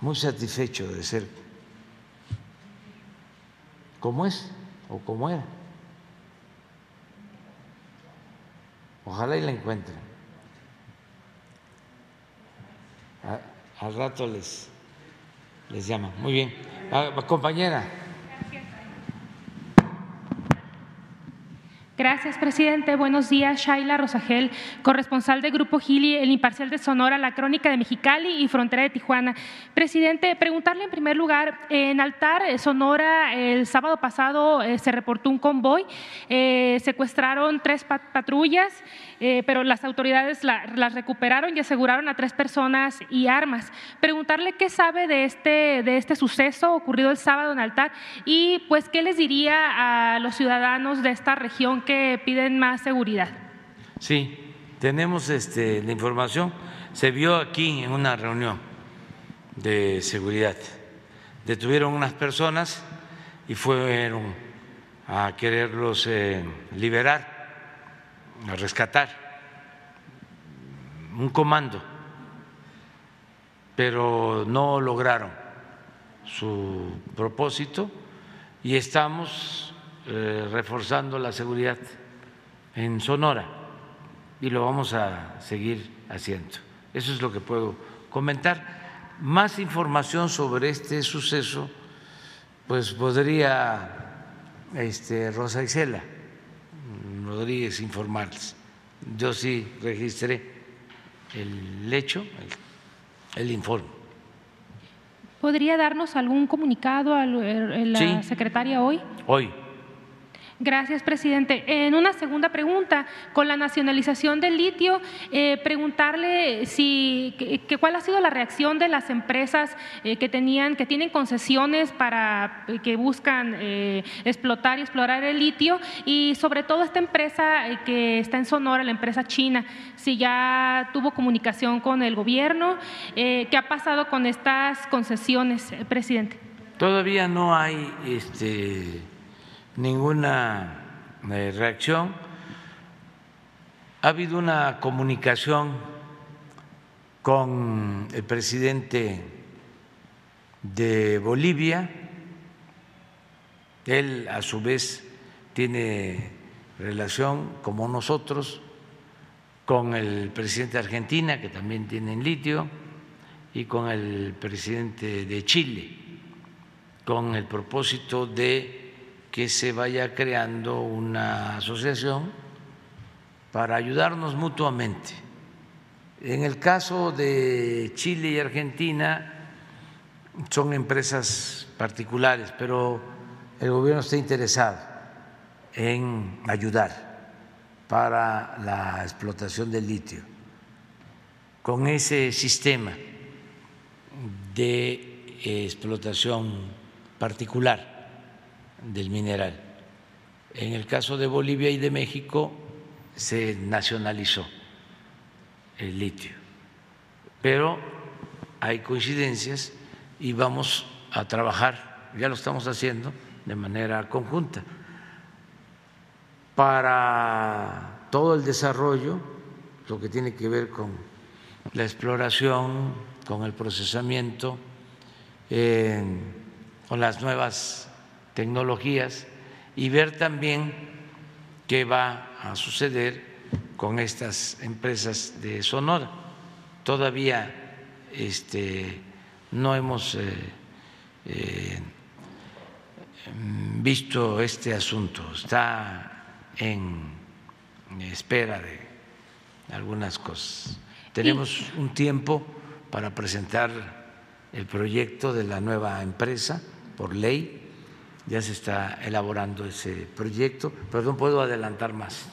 muy satisfecho de ser como es o como era. Ojalá y la encuentren. al rato les les llama. Muy bien. Ah, compañera. Gracias, presidente. Buenos días, Shaila Rosagel, corresponsal del Grupo Gili, el imparcial de Sonora, la crónica de Mexicali y frontera de Tijuana. Presidente, preguntarle en primer lugar, en Altar, eh, Sonora, el sábado pasado eh, se reportó un convoy, eh, secuestraron tres patrullas, pero las autoridades las recuperaron y aseguraron a tres personas y armas. Preguntarle qué sabe de este, de este suceso ocurrido el sábado en Altar y pues qué les diría a los ciudadanos de esta región que piden más seguridad. Sí, tenemos este, la información. Se vio aquí en una reunión de seguridad. Detuvieron unas personas y fueron a quererlos eh, liberar, a rescatar un comando, pero no lograron su propósito y estamos eh, reforzando la seguridad en Sonora y lo vamos a seguir haciendo. Eso es lo que puedo comentar. Más información sobre este suceso, pues podría este, Rosa Isela Rodríguez informarles. Yo sí registré el hecho, el, informe. ¿Podría darnos algún comunicado a la secretaria hoy? Hoy. Gracias, presidente. En una segunda pregunta, con la nacionalización del litio, eh, preguntarle si que, cuál ha sido la reacción de las empresas eh, que tenían que tienen concesiones para eh, que buscan explotar y explorar el litio y sobre todo esta empresa que está en Sonora, la empresa china, si ya tuvo comunicación con el gobierno, qué ha pasado con estas concesiones, presidente. Todavía no hay este ninguna eh, reacción. Ha habido una comunicación con el presidente de Bolivia. Él, a su vez, tiene relación, como nosotros, con el presidente de Argentina, que también tiene en litio, y con el presidente de Chile, con el propósito de que se vaya creando una asociación para ayudarnos mutuamente. En el caso de Chile y Argentina son empresas particulares, pero el gobierno está interesado en ayudar para la explotación del litio con ese sistema de explotación particular del mineral. En el caso de Bolivia y de México se nacionalizó el litio, pero hay coincidencias y vamos a trabajar, ya lo estamos haciendo de manera conjunta, para todo el desarrollo, lo que tiene que ver con la exploración, con el procesamiento, con las nuevas tecnologías y ver también qué va a suceder con estas empresas de Sonora. Todavía este, no hemos eh, eh, visto este asunto, está en espera de algunas cosas. Tenemos un tiempo para presentar el proyecto de la nueva empresa por ley, ya se está elaborando ese proyecto, pero no puedo adelantar más.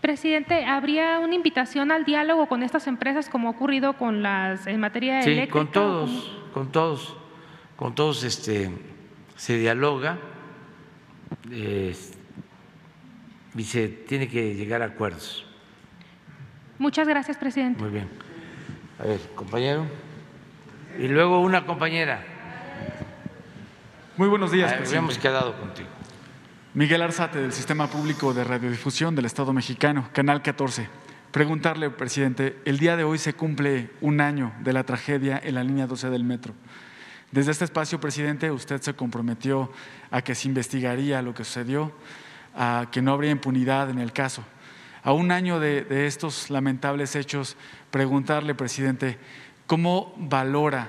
Presidente, ¿habría una invitación al diálogo con estas empresas como ha ocurrido con las en materia sí, eléctrica? con todos, con todos, con todos este, se dialoga eh, y se tiene que llegar a acuerdos. Muchas gracias, presidente. Muy bien. A ver, compañero. Y luego una compañera. Muy buenos días, Ah, presidente. Quedado contigo. Miguel Arzate, del Sistema Público de Radiodifusión del Estado Mexicano, Canal 14. Preguntarle, presidente, el día de hoy se cumple un año de la tragedia en la línea 12 del metro. Desde este espacio, presidente, usted se comprometió a que se investigaría lo que sucedió, a que no habría impunidad en el caso. A un año de, de estos lamentables hechos, preguntarle, presidente, ¿cómo valora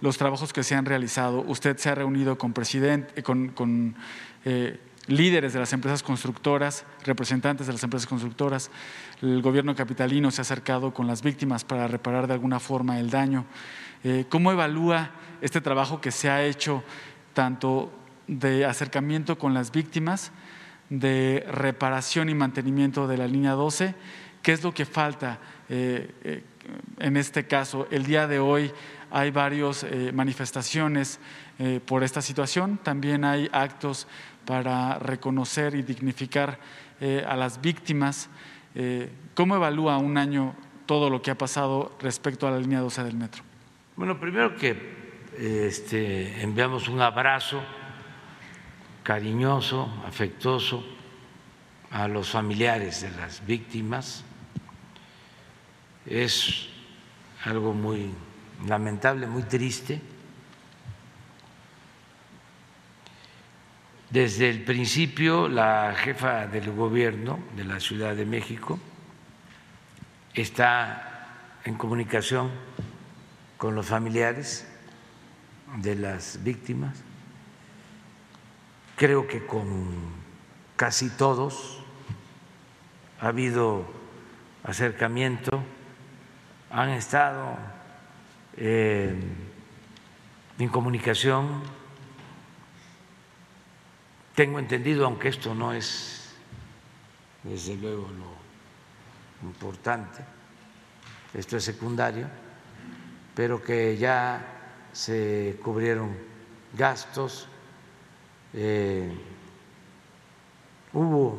los trabajos que se han realizado? Usted se ha reunido con, presidente, con, con eh, líderes de las empresas constructoras, representantes de las empresas constructoras. El gobierno capitalino se ha acercado con las víctimas para reparar de alguna forma el daño. Eh, ¿Cómo evalúa este trabajo que se ha hecho tanto de acercamiento con las víctimas, de reparación y mantenimiento de la línea 12? ¿Qué es lo que falta eh, eh, en este caso? El día de hoy hay varias eh, manifestaciones eh, por esta situación, también hay actos para reconocer y dignificar eh, a las víctimas. ¿Cómo evalúa un año todo lo que ha pasado respecto a la línea 12 del metro? Bueno, primero que este, enviamos un abrazo cariñoso, afectuoso a los familiares de las víctimas. Es algo muy lamentable, muy triste. Desde el principio, la jefa del gobierno de la Ciudad de México está en comunicación con los familiares de las víctimas. Creo que con casi todos ha habido acercamiento, han estado en comunicación. Tengo entendido, aunque esto no es desde luego lo importante, esto es secundario, pero que ya se cubrieron gastos, eh, hubo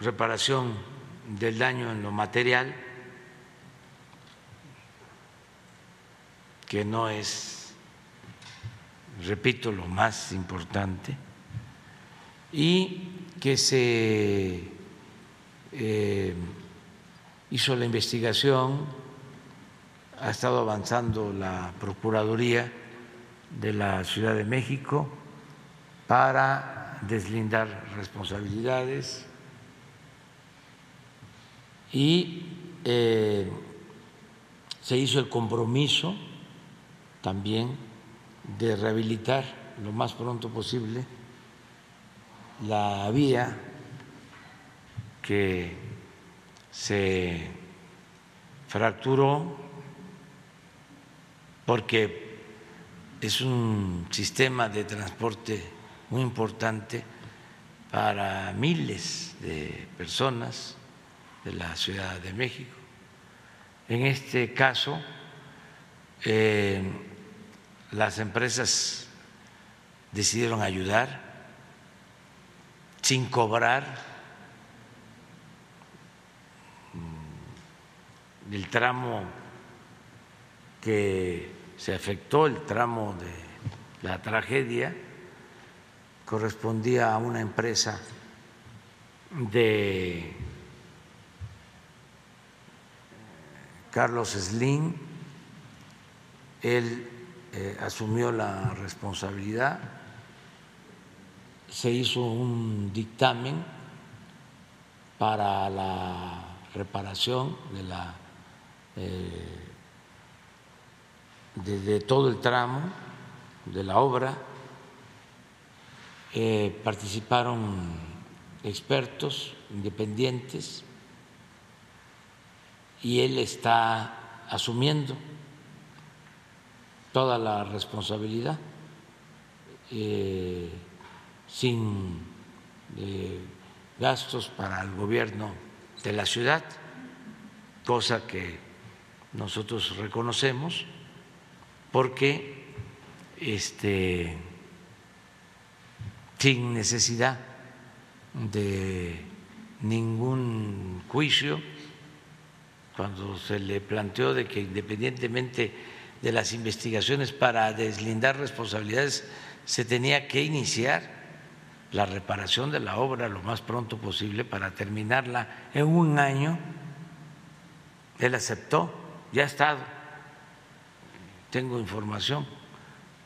reparación del daño en lo material, que no es, repito, lo más importante, y que se eh, hizo la investigación, ha estado avanzando la Procuraduría de la Ciudad de México para deslindar responsabilidades y eh, se hizo el compromiso también de rehabilitar lo más pronto posible la vía que se fracturó porque es un sistema de transporte muy importante para miles de personas de la Ciudad de México. En este caso, eh, las empresas decidieron ayudar sin cobrar el tramo que se afectó, el tramo de la tragedia, correspondía a una empresa de Carlos Slim. Él eh, asumió la responsabilidad, se hizo un dictamen para la reparación de la eh, de, todo el tramo de la obra. Eh, participaron expertos independientes y él está asumiendo toda la responsabilidad eh, sin gastos para el gobierno de la ciudad, cosa que nosotros reconocemos porque este, sin necesidad de ningún juicio, cuando se le planteó de que independientemente de las investigaciones para deslindar responsabilidades, se tenía que iniciar la reparación de la obra lo más pronto posible para terminarla en un año. Él aceptó, ya ha estado, tengo información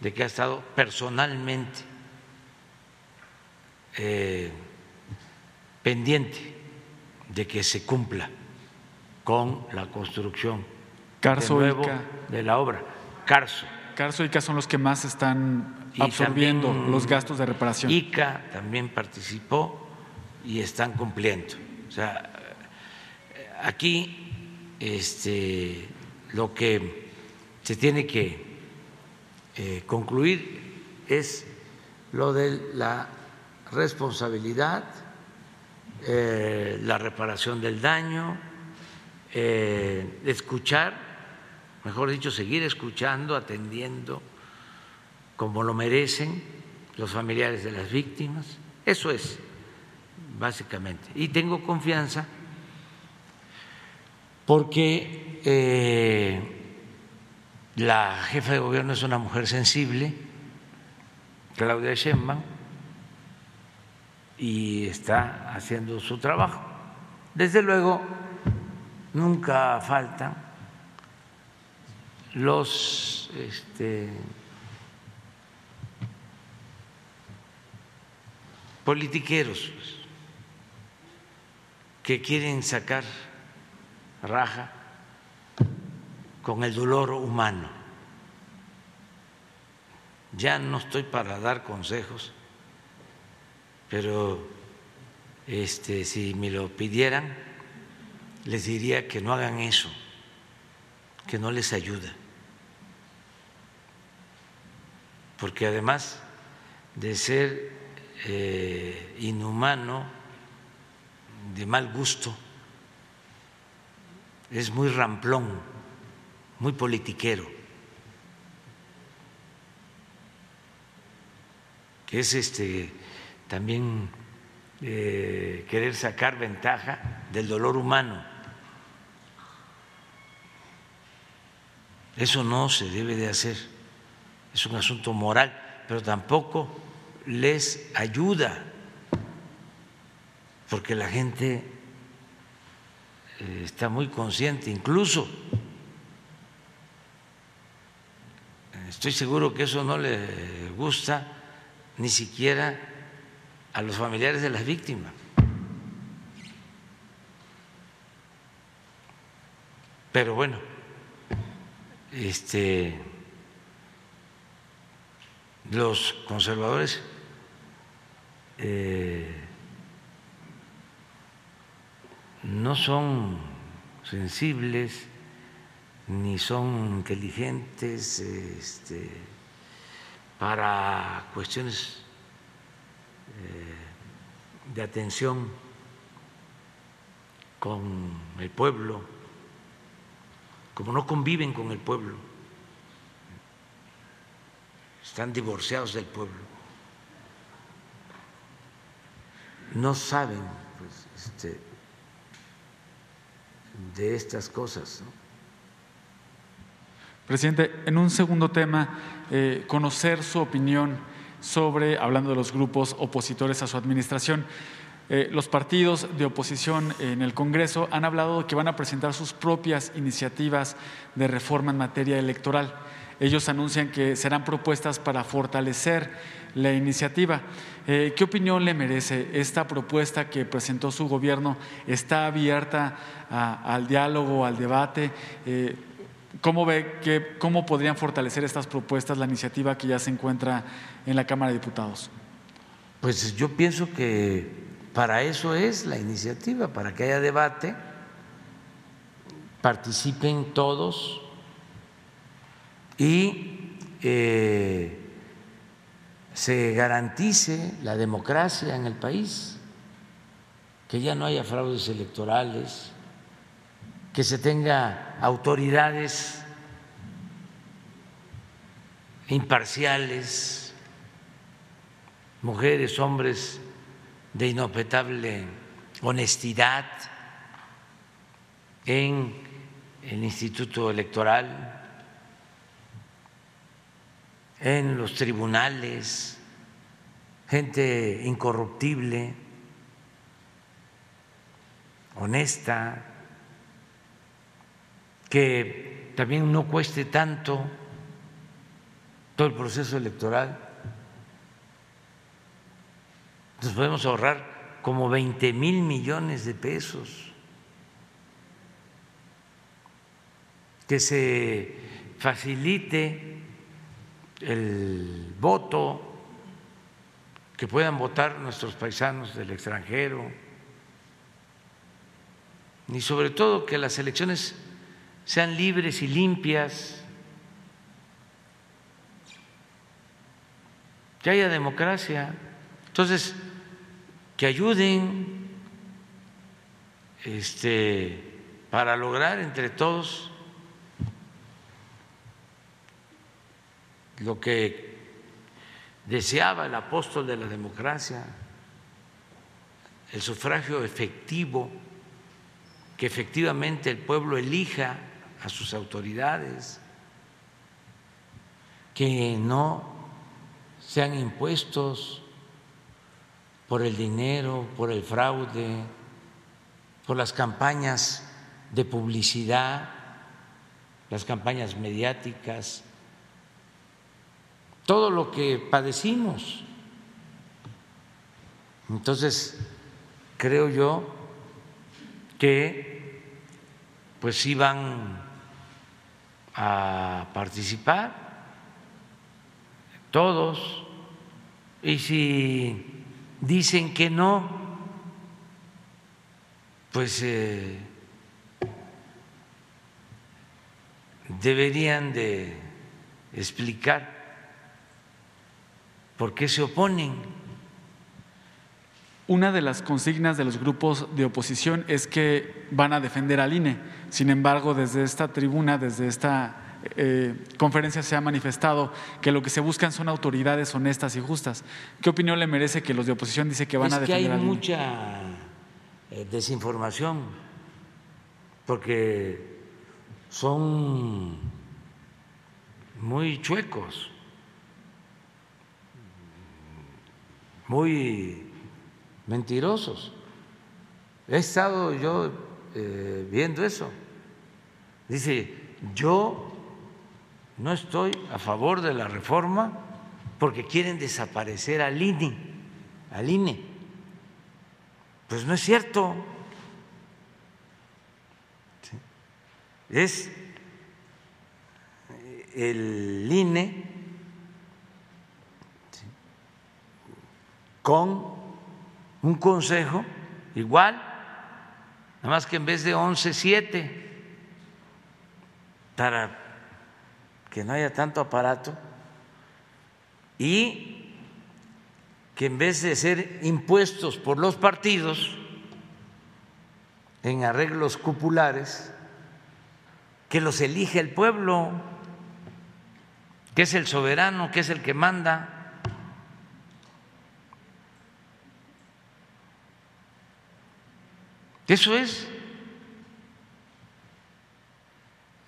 de que ha estado personalmente eh, pendiente de que se cumpla con la construcción de, nuevo de la obra. Carso. Carso y ICA son los que más están absorbiendo los gastos de reparación. ICA también participó y están cumpliendo. O sea, aquí este, lo que se tiene que eh, concluir es lo de la responsabilidad, eh, la reparación del daño, eh, escuchar, mejor dicho, seguir escuchando, atendiendo como lo merecen los familiares de las víctimas. Eso es, básicamente. Y tengo confianza porque la jefa de gobierno es una mujer sensible, Claudia Sheinbaum, y está haciendo su trabajo. Desde luego, nunca faltan los este, politiqueros que quieren sacar raja con el dolor humano. Ya no estoy para dar consejos, pero este, si me lo pidieran, les diría que no hagan eso, que no les ayuda. Porque además de ser eh, inhumano, de mal gusto, es muy ramplón muy politiquero, que es este también eh, querer sacar ventaja del dolor humano. Eso no se debe de hacer, es un asunto moral, pero tampoco les ayuda, porque la gente eh, está muy consciente, incluso Estoy seguro que eso no le gusta ni siquiera a los familiares de las víctimas. Pero bueno, este, los conservadores eh, no son sensibles ni son inteligentes, este, para cuestiones de atención con el pueblo, como no conviven con el pueblo, están divorciados del pueblo, no saben pues, este, de estas cosas. Presidente, en un segundo tema, eh, conocer su opinión sobre, hablando de los grupos opositores a su administración, eh, los partidos de oposición en el Congreso han hablado de que van a presentar sus propias iniciativas de reforma en materia electoral. Ellos anuncian que serán propuestas para fortalecer la iniciativa. Eh, ¿Qué opinión le merece esta propuesta que presentó su gobierno? ¿Está abierta al diálogo, al debate? Eh, ¿Cómo ve que cómo podrían fortalecer estas propuestas la iniciativa que ya se encuentra en la Cámara de Diputados? Pues yo pienso que para eso es la iniciativa, para que haya debate, participen todos y eh, se garantice la democracia en el país, que ya no haya fraudes electorales, que se tenga autoridades imparciales, mujeres, hombres de inopetable honestidad en el Instituto Electoral, en los tribunales, gente incorruptible, honesta, que también no cueste tanto todo el proceso electoral. Nos podemos ahorrar como 20 mil millones de pesos. Que se facilite el voto, que puedan votar nuestros paisanos del extranjero y sobre todo que las elecciones sean libres y limpias, que haya democracia. Entonces, que ayuden este, para lograr entre todos lo que deseaba el apóstol de la democracia, el sufragio efectivo, que efectivamente el pueblo elija a sus autoridades, que no sean impuestos por el dinero, por el fraude, por las campañas de publicidad, las campañas mediáticas, todo lo que padecimos. Entonces, creo yo que pues iban a participar todos y si dicen que no, pues eh, deberían de explicar ¿Por qué se oponen? Una de las consignas de los grupos de oposición es que van a defender al INE. Sin embargo, desde esta tribuna, desde esta eh, conferencia se ha manifestado que lo que se buscan son autoridades honestas y justas. ¿Qué opinión le merece que los de oposición dicen que van a defender INE? Hay mucha eh, desinformación porque son muy chuecos. muy mentirosos. He estado yo eh, viendo eso. Dice, yo no estoy a favor de la reforma porque quieren desaparecer al INE, al INE. Pues no es cierto. Es el INE con un consejo igual, nada más que en vez de 11, 7, para que no haya tanto aparato, y que en vez de ser impuestos por los partidos en arreglos cupulares, que los elige el pueblo, que es el soberano, que es el que manda. Eso es.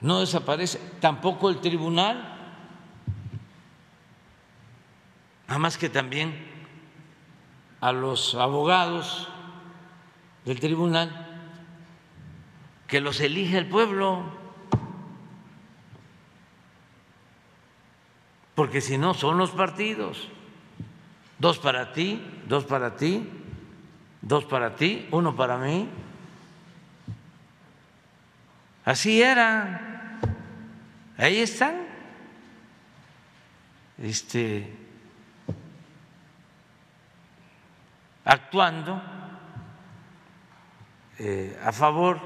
No desaparece. Tampoco el tribunal. Nada más que también a los abogados del tribunal que los elige el pueblo. Porque si no, son los partidos. Dos para ti, dos para ti, dos para ti, uno para mí. Así era. Ahí están. Este actuando eh, a favor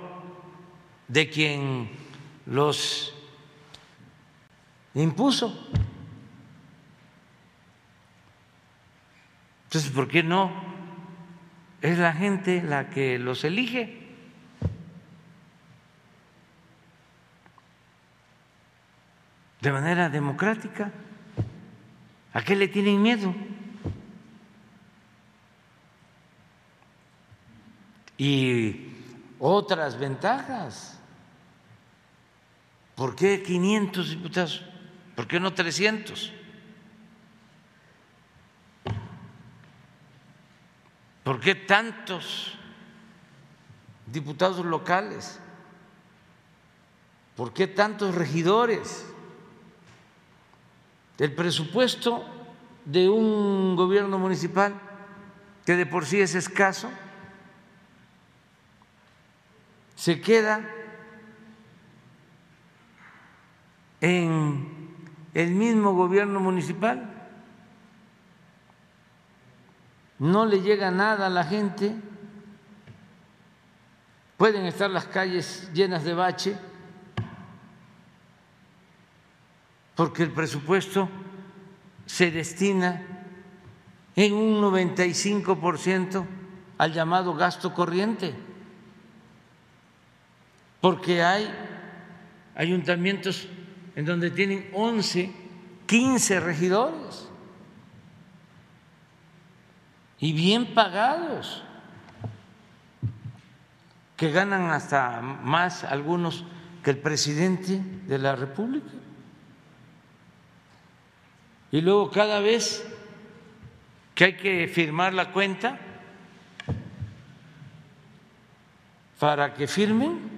de quien los impuso. Entonces, ¿por qué no? Es la gente la que los elige. De manera democrática. ¿A qué le tienen miedo? Y otras ventajas. ¿Por qué 500 diputados? ¿Por qué no 300? ¿Por qué tantos diputados locales? ¿Por qué tantos regidores? El presupuesto de un gobierno municipal que de por sí es escaso se queda en el mismo gobierno municipal, no le llega nada a la gente, pueden estar las calles llenas de bache, porque el presupuesto se destina en un 95% al llamado gasto corriente, porque hay ayuntamientos en donde tienen 11, 15 regidores y bien pagados, que ganan hasta más algunos que el presidente de la República. Y luego cada vez que hay que firmar la cuenta para que firmen,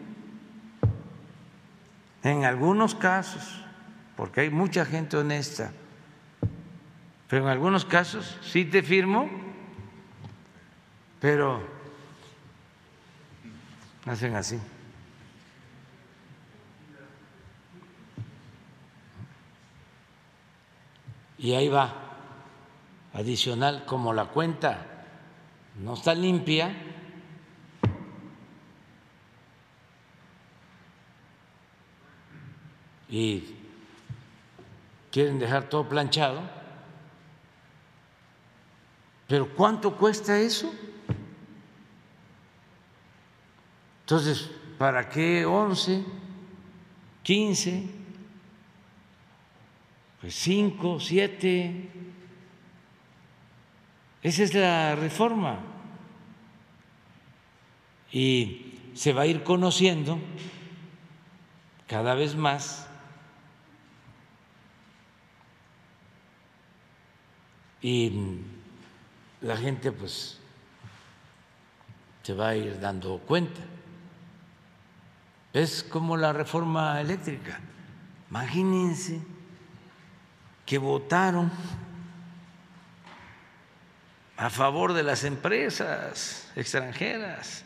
en algunos casos, porque hay mucha gente honesta, pero en algunos casos sí te firmo, pero hacen así. Y ahí va, adicional, como la cuenta no está limpia, y quieren dejar todo planchado, pero ¿cuánto cuesta eso? Entonces, ¿para qué 11, 15? Pues cinco, siete. Esa es la reforma. Y se va a ir conociendo cada vez más y la gente pues se va a ir dando cuenta. Es como la reforma eléctrica. Imagínense que votaron a favor de las empresas extranjeras,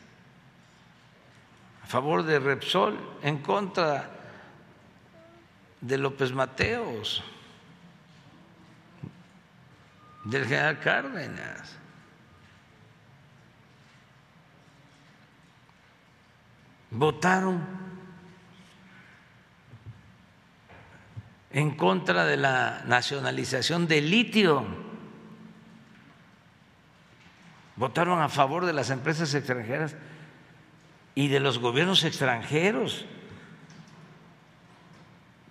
a favor de Repsol, en contra de López Mateos, del general Cárdenas. Votaron en contra de la nacionalización del litio. Votaron a favor de las empresas extranjeras y de los gobiernos extranjeros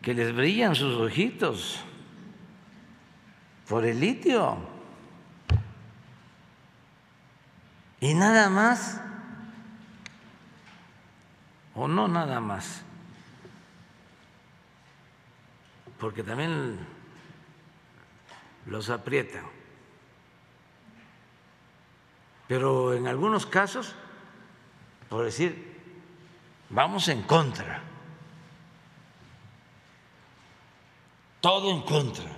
que les brillan sus ojitos por el litio. Y nada más, o no nada más, porque también los aprietan. Pero en algunos casos, por decir, vamos en contra, todo en contra,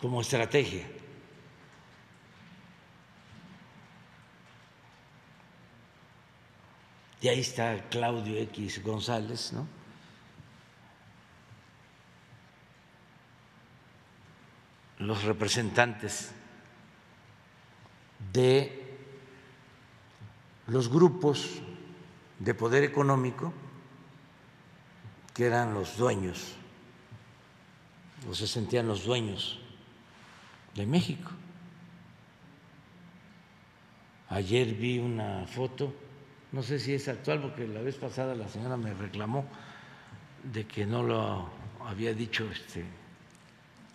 como estrategia. Y ahí está Claudio X González, ¿no? Los representantes de los grupos de poder económico que eran los dueños, o se sentían los dueños de México. Ayer vi una foto no sé si es actual, porque la vez pasada la señora me reclamó de que no lo había dicho este,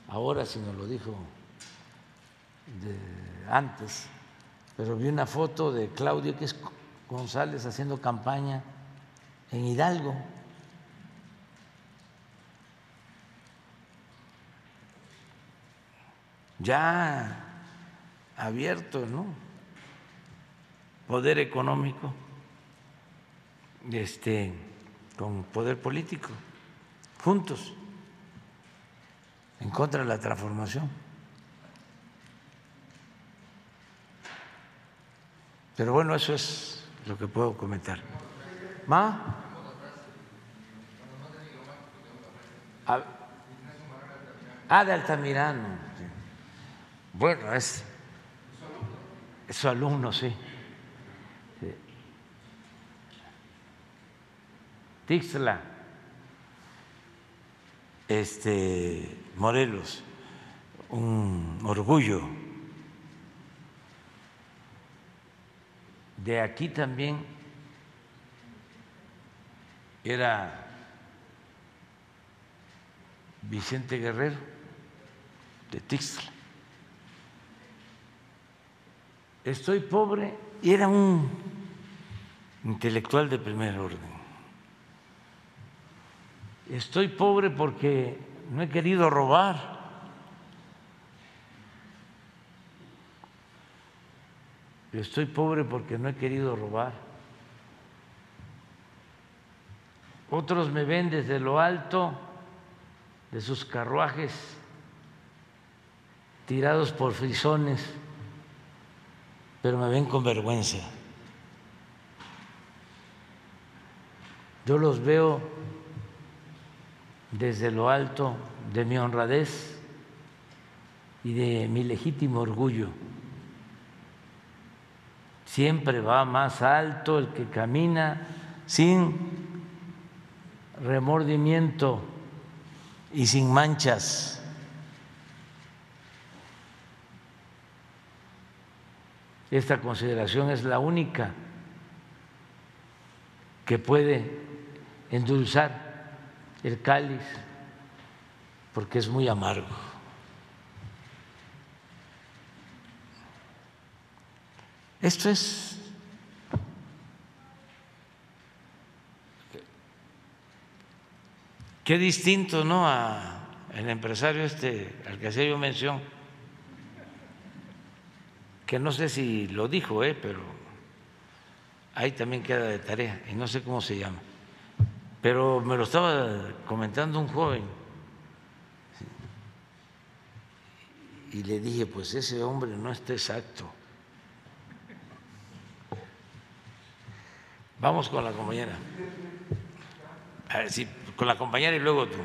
ahora, sino lo dijo antes. Pero vi una foto de Claudio que es González haciendo campaña en Hidalgo. Ya abierto, ¿no? Poder económico este, con poder político, juntos, en contra de la transformación. Pero bueno, eso es lo que puedo comentar. ¿Ma? Ah, de Altamirano. Bueno, es, es su alumno, sí. Tixla, este, Morelos, un orgullo. De aquí también era Vicente Guerrero, de Tixla. Estoy pobre y era un intelectual de primer orden. Estoy pobre porque no he querido robar. Estoy pobre porque no he querido robar. Otros me ven desde lo alto de sus carruajes tirados por frisones, pero me ven con vergüenza. Yo los veo desde lo alto de mi honradez y de mi legítimo orgullo. Siempre va más alto el que camina sin remordimiento y sin manchas. Esta consideración es la única que puede endulzar el cáliz, porque es muy amargo. Esto es qué distinto, ¿no? A el empresario este al que hacía yo mención, que no sé si lo dijo, ¿eh? pero ahí también queda de tarea y no sé cómo se llama. Pero me lo estaba comentando un joven y le dije, pues ese hombre no está exacto. Vamos con la compañera. Sí, con la compañera y luego tú.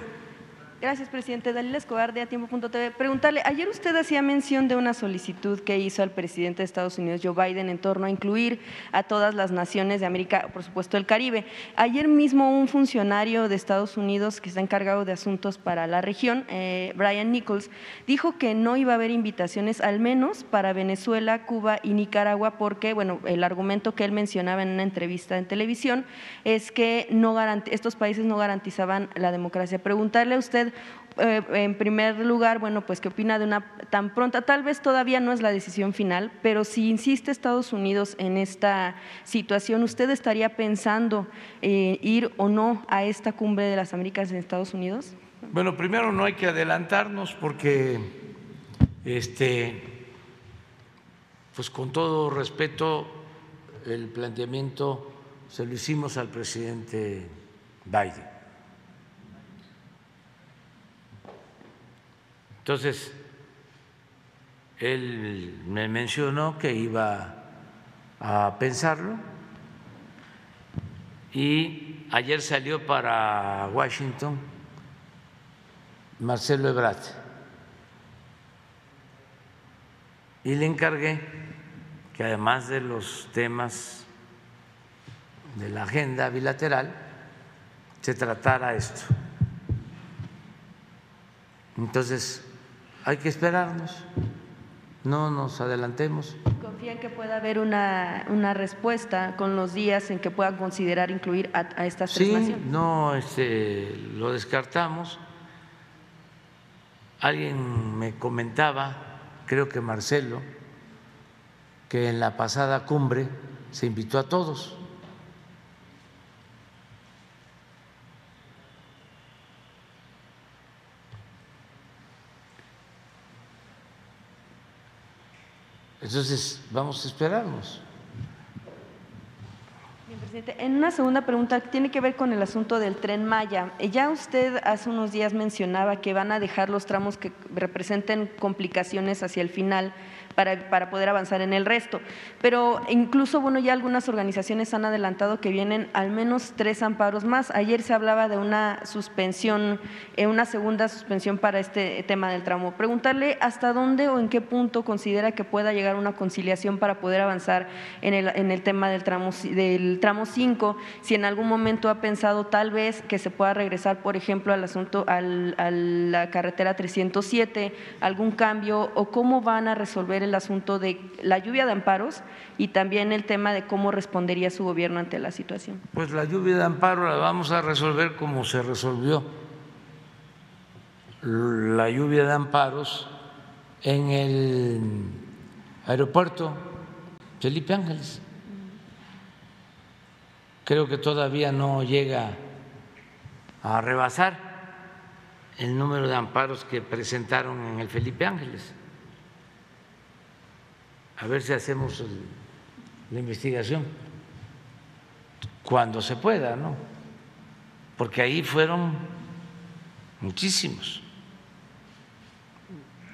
Gracias, presidente. Dalila Escobar de Atiempo.tv. Preguntarle, ayer usted hacía mención de una solicitud que hizo al presidente de Estados Unidos, Joe Biden, en torno a incluir a todas las naciones de América, por supuesto el Caribe. Ayer mismo un funcionario de Estados Unidos que está encargado de asuntos para la región, eh, Brian Nichols, dijo que no iba a haber invitaciones, al menos para Venezuela, Cuba y Nicaragua, porque, bueno, el argumento que él mencionaba en una entrevista en televisión es que no estos países no garantizaban la democracia. Preguntarle a usted eh, en primer lugar, bueno, pues qué opina de una tan pronta, tal vez todavía no es la decisión final, pero si insiste Estados Unidos en esta situación, ¿usted estaría pensando eh, ir o no a esta cumbre de las Américas en Estados Unidos? Bueno, primero no hay que adelantarnos porque, este, pues con todo respeto, el planteamiento se lo hicimos al presidente Biden. Entonces, él me mencionó que iba a pensarlo y ayer salió para Washington Marcelo Ebrard y le encargué que además de los temas de la agenda bilateral se tratara esto. Entonces, hay que esperarnos, no nos adelantemos. ¿Confían que pueda haber una, una respuesta con los días en que puedan considerar incluir a, estas tres sí, no este, lo descartamos. Alguien me comentaba, creo que Marcelo, que en la pasada cumbre se invitó a todos. Entonces, vamos a esperarnos. En una segunda pregunta tiene que ver con el asunto del tren Maya. Ya usted hace unos días mencionaba que van a dejar los tramos que representen complicaciones hacia el final para, para, poder avanzar en el resto. Pero incluso, bueno, ya algunas organizaciones han adelantado que vienen al menos tres amparos más. Ayer se hablaba de una suspensión, eh, una segunda suspensión para este tema del tramo. Preguntarle hasta dónde o en qué punto considera que pueda llegar una conciliación para poder avanzar en el, en el tema del tramo, del tramo 5, si en algún momento ha pensado tal vez que se pueda regresar, por ejemplo, al asunto, al, a la carretera 307, algún cambio o cómo van a resolver el asunto de la lluvia de amparos y también el tema de cómo respondería su gobierno ante la situación. Pues la lluvia de amparo la vamos a resolver como se resolvió la lluvia de amparos en el aeropuerto Felipe Ángeles. Creo que todavía no llega a rebasar el número de amparos que presentaron en el Felipe Ángeles a ver si hacemos la investigación cuando se pueda, ¿no? Porque ahí fueron muchísimos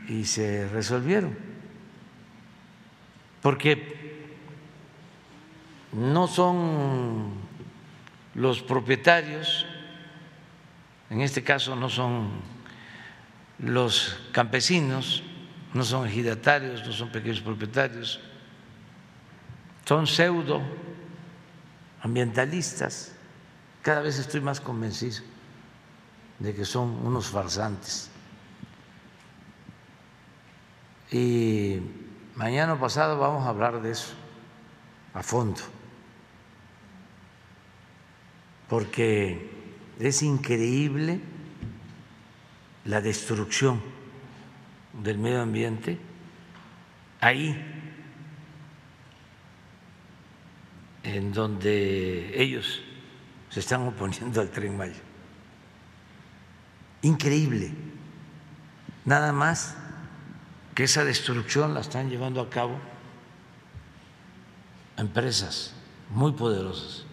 y se resolvieron. Porque no son los propietarios, en este caso no son los campesinos, no son ejidatarios, no son pequeños propietarios, son pseudo ambientalistas. Cada vez estoy más convencido de que son unos farsantes. Y mañana pasado vamos a hablar de eso a fondo, porque es increíble la destrucción del medio ambiente ahí en donde ellos se están oponiendo al tren Maya. Increíble. Nada más que esa destrucción la están llevando a cabo empresas muy poderosas,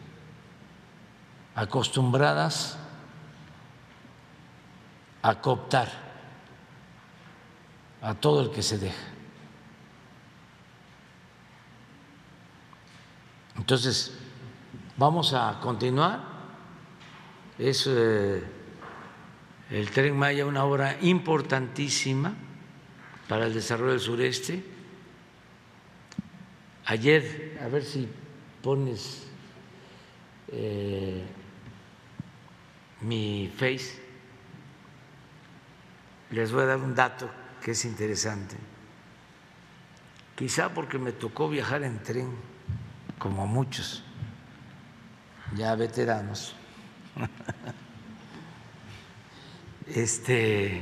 acostumbradas a cooptar a todo el que se deja. Entonces, vamos a continuar. Es eh, el tren Maya, una obra importantísima para el desarrollo del sureste. Ayer, a ver si pones eh, mi face, les voy a dar un dato que es interesante. Quizá porque me tocó viajar en tren, como muchos, ya veteranos. Este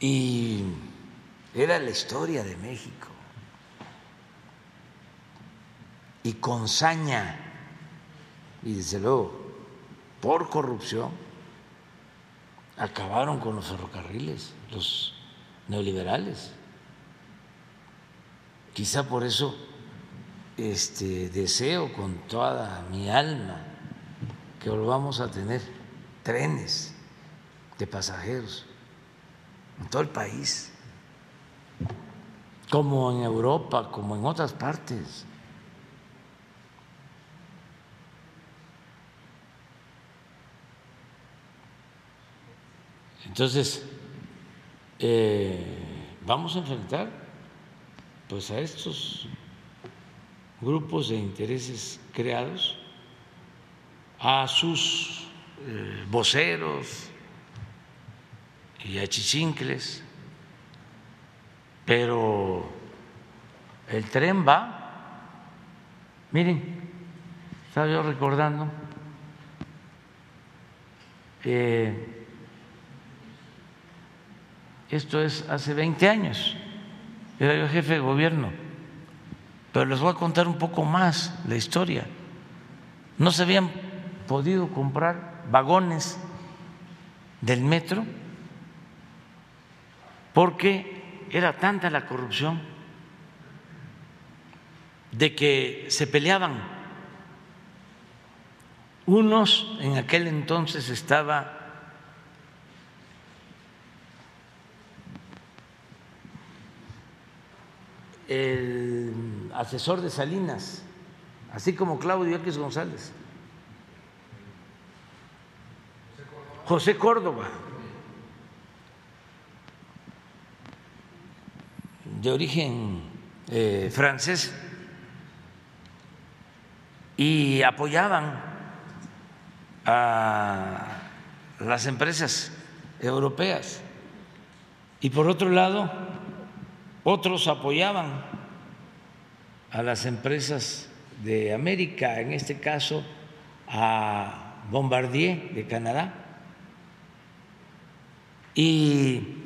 y era la historia de México. Y con saña, y desde luego, por corrupción, acabaron con los ferrocarriles, los neoliberales. Quizá por eso este, deseo con toda mi alma que volvamos a tener trenes de pasajeros en todo el país, como en Europa, como en otras partes. Entonces, eh, vamos a enfrentar pues a estos grupos de intereses creados, a sus eh, voceros y a chichincles, pero el tren va, miren, estaba yo recordando, eh, esto es hace 20 años. Era yo jefe de gobierno. Pero les voy a contar un poco más la historia. No se habían podido comprar vagones del metro porque era tanta la corrupción de que se peleaban. Unos en aquel entonces estaba el asesor de Salinas, así como Claudio X González. José Córdoba, de origen eh, francés, y apoyaban a las empresas europeas. Y por otro lado, otros apoyaban a las empresas de América, en este caso a Bombardier de Canadá, y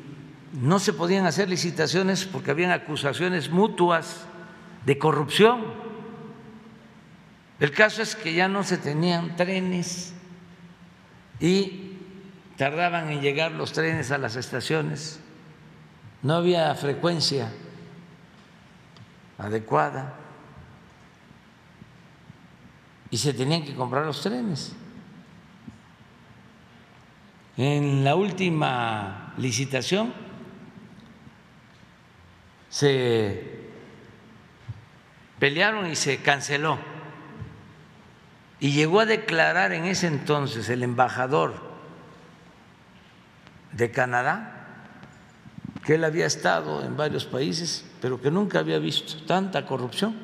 no se podían hacer licitaciones porque habían acusaciones mutuas de corrupción. El caso es que ya no se tenían trenes y tardaban en llegar los trenes a las estaciones no había frecuencia adecuada y se tenían que comprar los trenes. En la última licitación se pelearon y se canceló. Y llegó a declarar en ese entonces el embajador de Canadá que él había estado en varios países, pero que nunca había visto tanta corrupción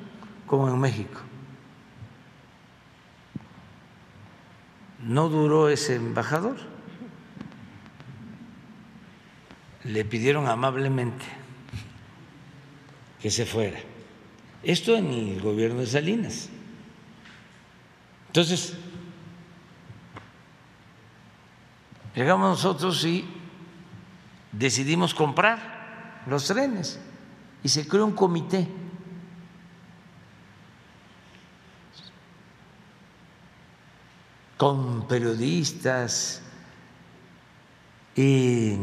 como en México. No duró ese embajador. Le pidieron amablemente que se fuera. Esto en el gobierno de Salinas. Entonces, llegamos nosotros y decidimos comprar los trenes y se creó un comité. con periodistas y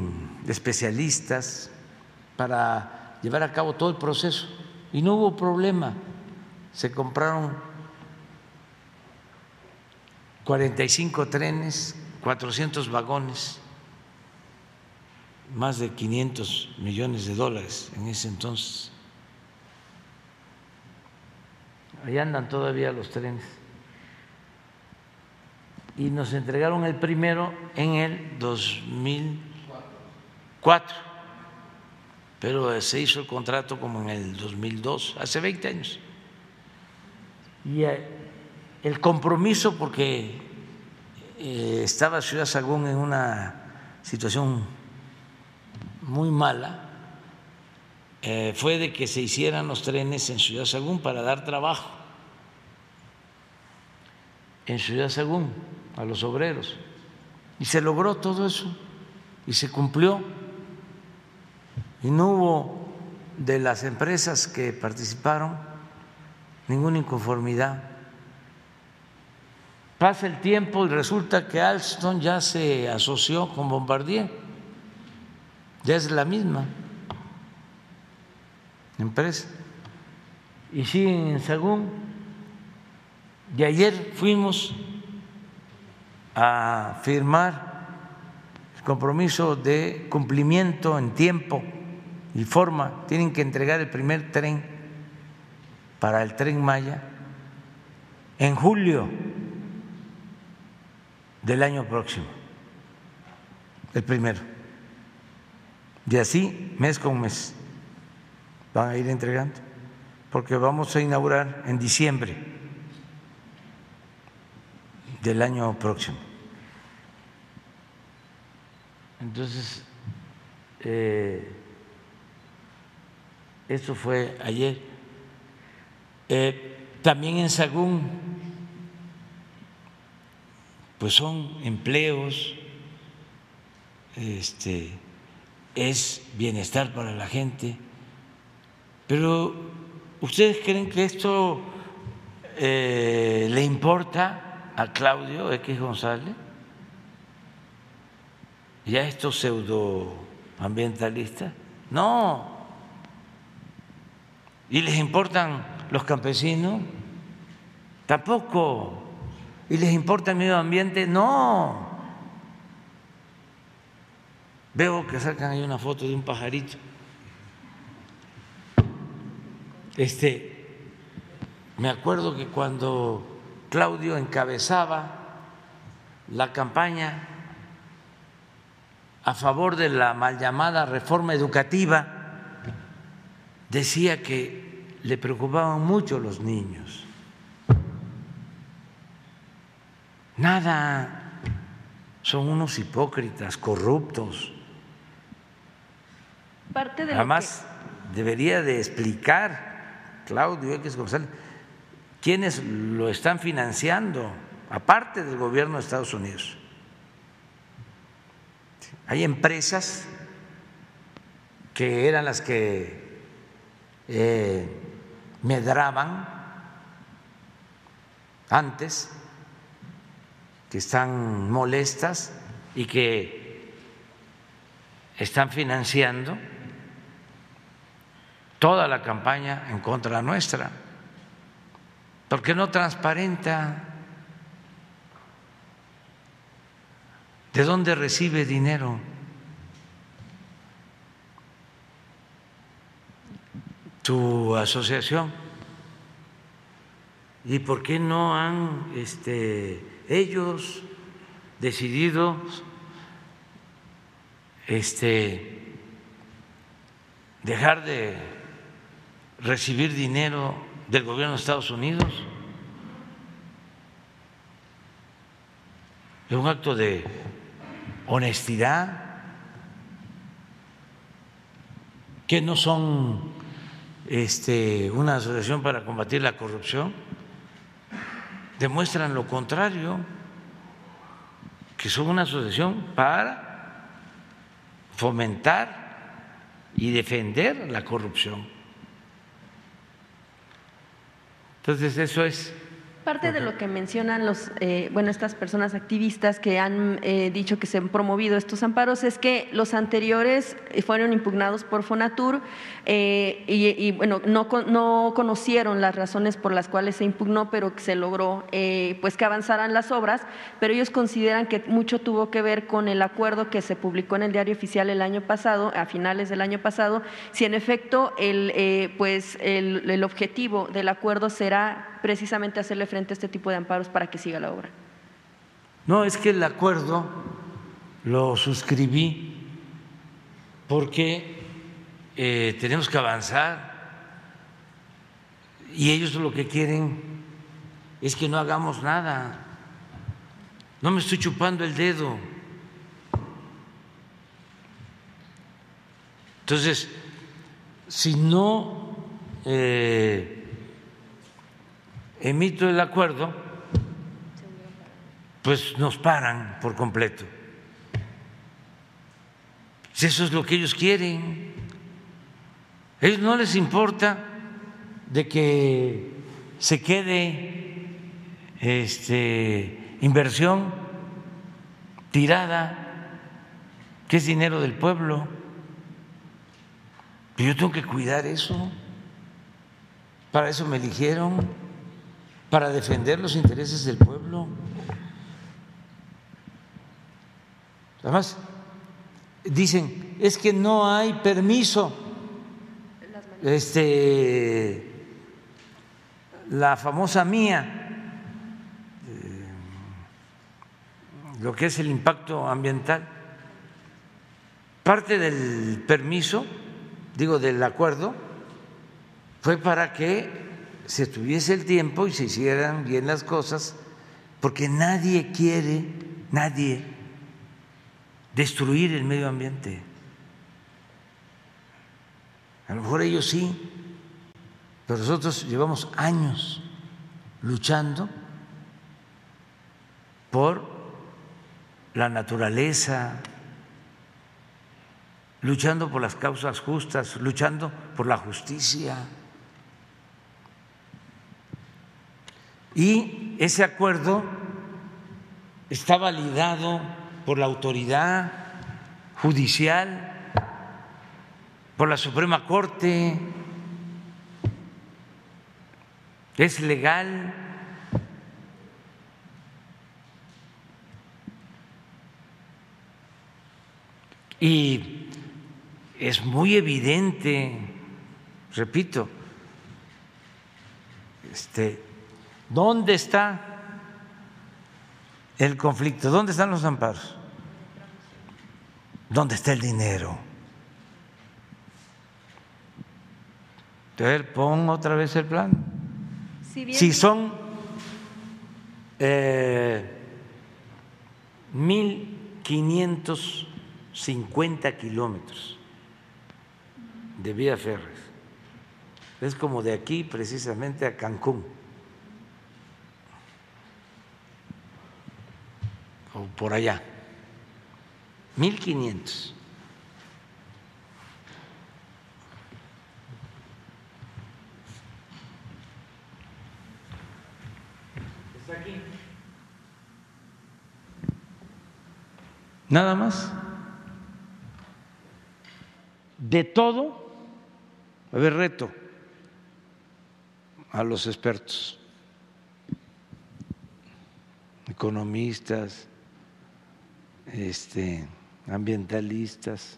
especialistas para llevar a cabo todo el proceso. Y no hubo problema. Se compraron 45 trenes, 400 vagones más de 500 millones de dólares en ese entonces. Ahí andan todavía los trenes. y nos entregaron el primero en el 2004, pero se hizo el contrato como en el 2002, hace 20 años. Y eh, el compromiso, porque eh, estaba Ciudad Sagún en una situación muy mala, eh, fue de que se hicieran los trenes en Ciudad Sagún para dar trabajo en Ciudad Sagún a los obreros. Y se logró todo eso y se cumplió. Y no hubo de las empresas que participaron ninguna inconformidad. Pasa el tiempo y resulta que Alstom ya se asoció con Bombardier, ya es la misma empresa. Y siguen en Sagún. Y ayer fuimos a firmar el compromiso de cumplimiento en tiempo y forma. Tienen que entregar el primer tren para el tren Maya en julio del año próximo, el primero. Y así, mes con mes, van a ir entregando, porque vamos a inaugurar en diciembre del año próximo. Entonces, eh, eso fue ayer. Eh, también en Sagún, pues son empleos, este, es bienestar para la gente, pero ¿ustedes creen que esto eh, le importa a Claudio X González? ¿Y a estos pseudoambientalistas? No. ¿Y les importan los campesinos? Tampoco. ¿Y les importa el medio ambiente? No. Veo que sacan ahí una foto de un pajarito. Este, me acuerdo que cuando Claudio encabezaba la campaña a favor de la mal llamada reforma educativa, decía que le preocupaban mucho los niños. Nada, son unos hipócritas, corruptos. Parte de Además, debería de explicar Claudio X González quiénes lo están financiando, aparte del gobierno de Estados Unidos. Hay empresas que eran las que eh, medraban antes, que están molestas y que están financiando toda la campaña en contra nuestra. porque no transparenta? ¿De dónde recibe dinero? Tu asociación. ¿Y por qué no han este, ellos decidido este, dejar de recibir dinero del gobierno de Estados Unidos? Es un acto de honestidad, que no son este, una asociación para combatir la corrupción, demuestran lo contrario, que son una asociación para fomentar y defender la corrupción. Entonces eso es Parte de lo que mencionan los, eh, bueno, estas personas activistas que han eh, dicho que se han promovido estos amparos es que los anteriores fueron impugnados por Fonatur eh, y, bueno, no, no conocieron las razones por las cuales se impugnó, pero que se logró pues que avanzaran las obras, pero ellos consideran que mucho tuvo que ver con el acuerdo que se publicó en el diario oficial el año pasado, a finales del año pasado, si en efecto el, pues el, el objetivo del acuerdo será precisamente hacerle frente a este tipo de amparos para que siga la obra. No, es que el acuerdo lo suscribí porque eh, tenemos que avanzar y ellos lo que quieren es que no hagamos nada. No me estoy chupando el dedo. Entonces, si no eh, emito el acuerdo, pues nos paran por completo. Si eso es lo que ellos quieren. A ellos no les importa de que se quede este, inversión tirada, que es dinero del pueblo. Pero yo tengo que cuidar eso. Para eso me eligieron, para defender los intereses del pueblo. Además, dicen, es que no hay permiso. Este, la famosa mía, eh, lo que es el impacto ambiental, parte del permiso, digo, del acuerdo, fue para que se tuviese el tiempo y se hicieran bien las cosas, porque nadie quiere, nadie destruir el medio ambiente. A lo mejor ellos sí, pero nosotros llevamos años luchando por la naturaleza, luchando por las causas justas, luchando por la justicia. Y ese acuerdo está validado por la autoridad judicial, por la Suprema Corte, es legal. Y es muy evidente, repito, este, ¿dónde está el conflicto? ¿Dónde están los amparos? ¿Dónde está el dinero? A ver, pon otra vez el plan. Si, son eh, 1.550 kilómetros de vía férrea, es como de aquí precisamente a Cancún, o por allá. 1.500. aquí. Nada más. De todo, a ver, reto a los expertos, economistas, este ambientalistas.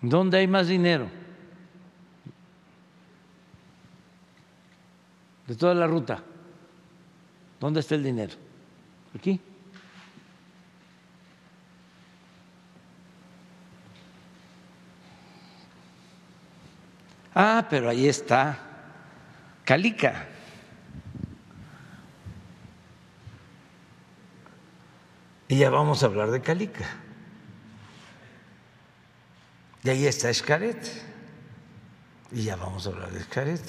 ¿Dónde hay más dinero? De toda la ruta. ¿Dónde está el dinero? Aquí. Ah, pero ahí está Calica. Y ya vamos a hablar de Calica. Y ahí está Escaret. Y ya vamos a hablar de Escaret.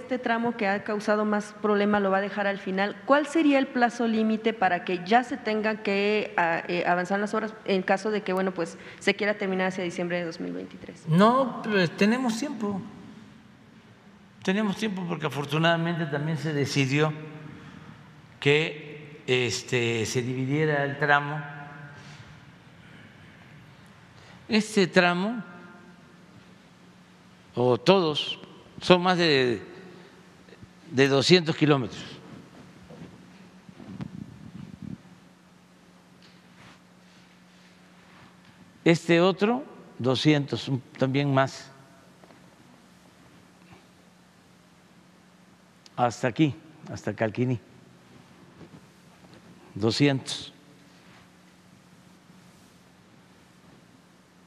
Este tramo que ha causado más problema lo va a dejar al final. ¿Cuál sería el plazo límite para que ya se tengan que ah, eh, avanzar las obras en caso de que bueno pues se quiera terminar hacia diciembre de 2023? No, pues tenemos tiempo. Tenemos tiempo porque afortunadamente también se decidió que este, se dividiera el tramo. Este tramo, o todos, son más de, de 200 kilómetros. Este otro, 200, también más. hasta aquí, hasta Calquiní. 200.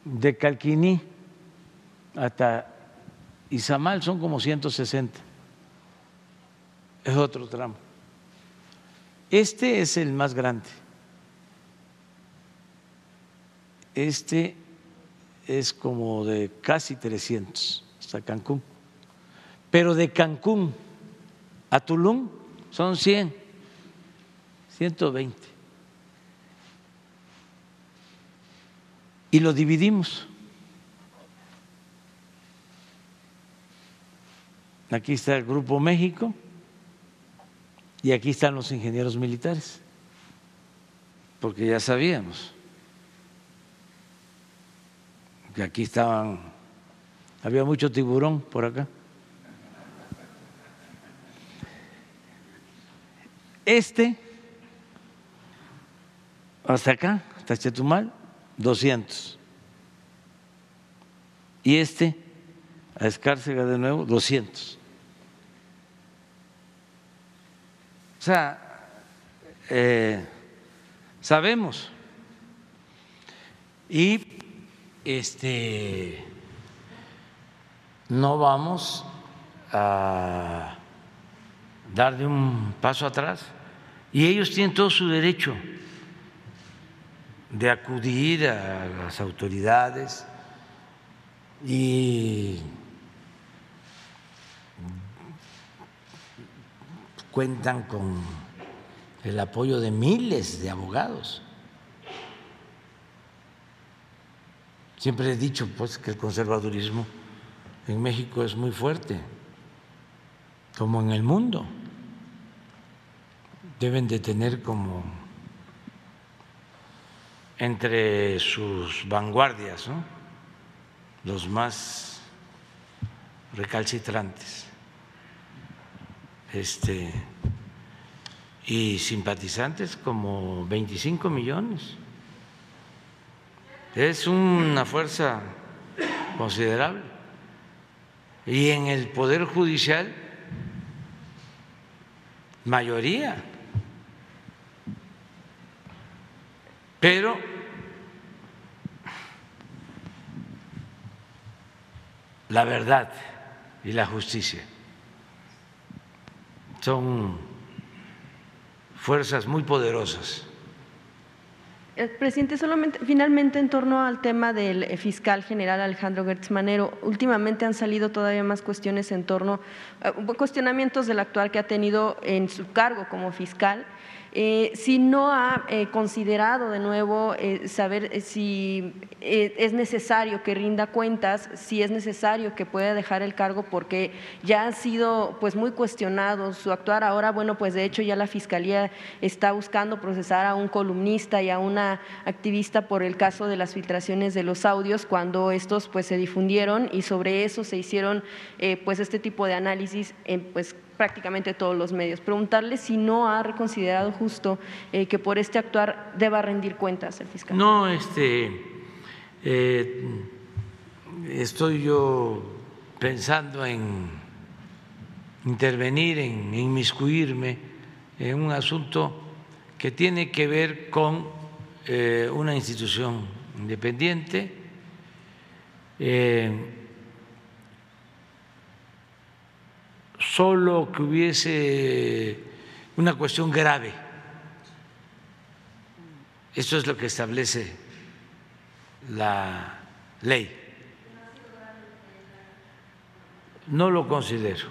De Calquiní hasta Izamal son como 160. Es otro tramo. Este es el más grande. Este es como de casi 300 hasta Cancún. Pero de Cancún a Tulum son 100, 120. Y lo dividimos. Aquí está el Grupo México y aquí están los ingenieros militares, porque ya sabíamos que aquí estaban, había mucho tiburón por acá. Este, hasta acá, hasta Chetumal, 200. Y este, a Escárcega de nuevo, 200. O sea, eh, sabemos. Y este no vamos a dar de un paso atrás. Y ellos tienen todo su derecho de acudir a las autoridades y cuentan con el apoyo de miles de abogados. Siempre he dicho pues que el conservadurismo en México es muy fuerte, como en el mundo. Deben de tener como entre sus vanguardias, los más recalcitrantes este, y simpatizantes como 25 millones. Es una fuerza considerable. Y en el Poder Judicial, mayoría. Pero la verdad y la justicia son fuerzas muy poderosas. Eh, presidente, solamente finalmente en torno al tema del eh, fiscal general Alejandro Gertz Manero, últimamente han salido todavía más cuestiones en torno, eh, cuestionamientos del actual que ha tenido en su cargo como fiscal eh, si no ha eh, considerado de nuevo eh, saber si es necesario que rinda cuentas, si es necesario que pueda dejar el cargo porque ya ha sido pues muy cuestionado su actuar. Ahora, bueno, pues de hecho ya la Fiscalía está buscando procesar a un columnista y a una activista por el caso de las filtraciones de los audios cuando estos pues se difundieron y sobre eso se hicieron pues este tipo de análisis en pues prácticamente todos los medios. Preguntarle si no ha reconsiderado justo eh, que por este actuar deba rendir cuentas el fiscal. No, este, eh, estoy yo pensando en intervenir, en inmiscuirme en un asunto que tiene que ver con eh, una institución independiente solo que hubiese una cuestión grave. Eso es lo que establece la ley. No lo considero.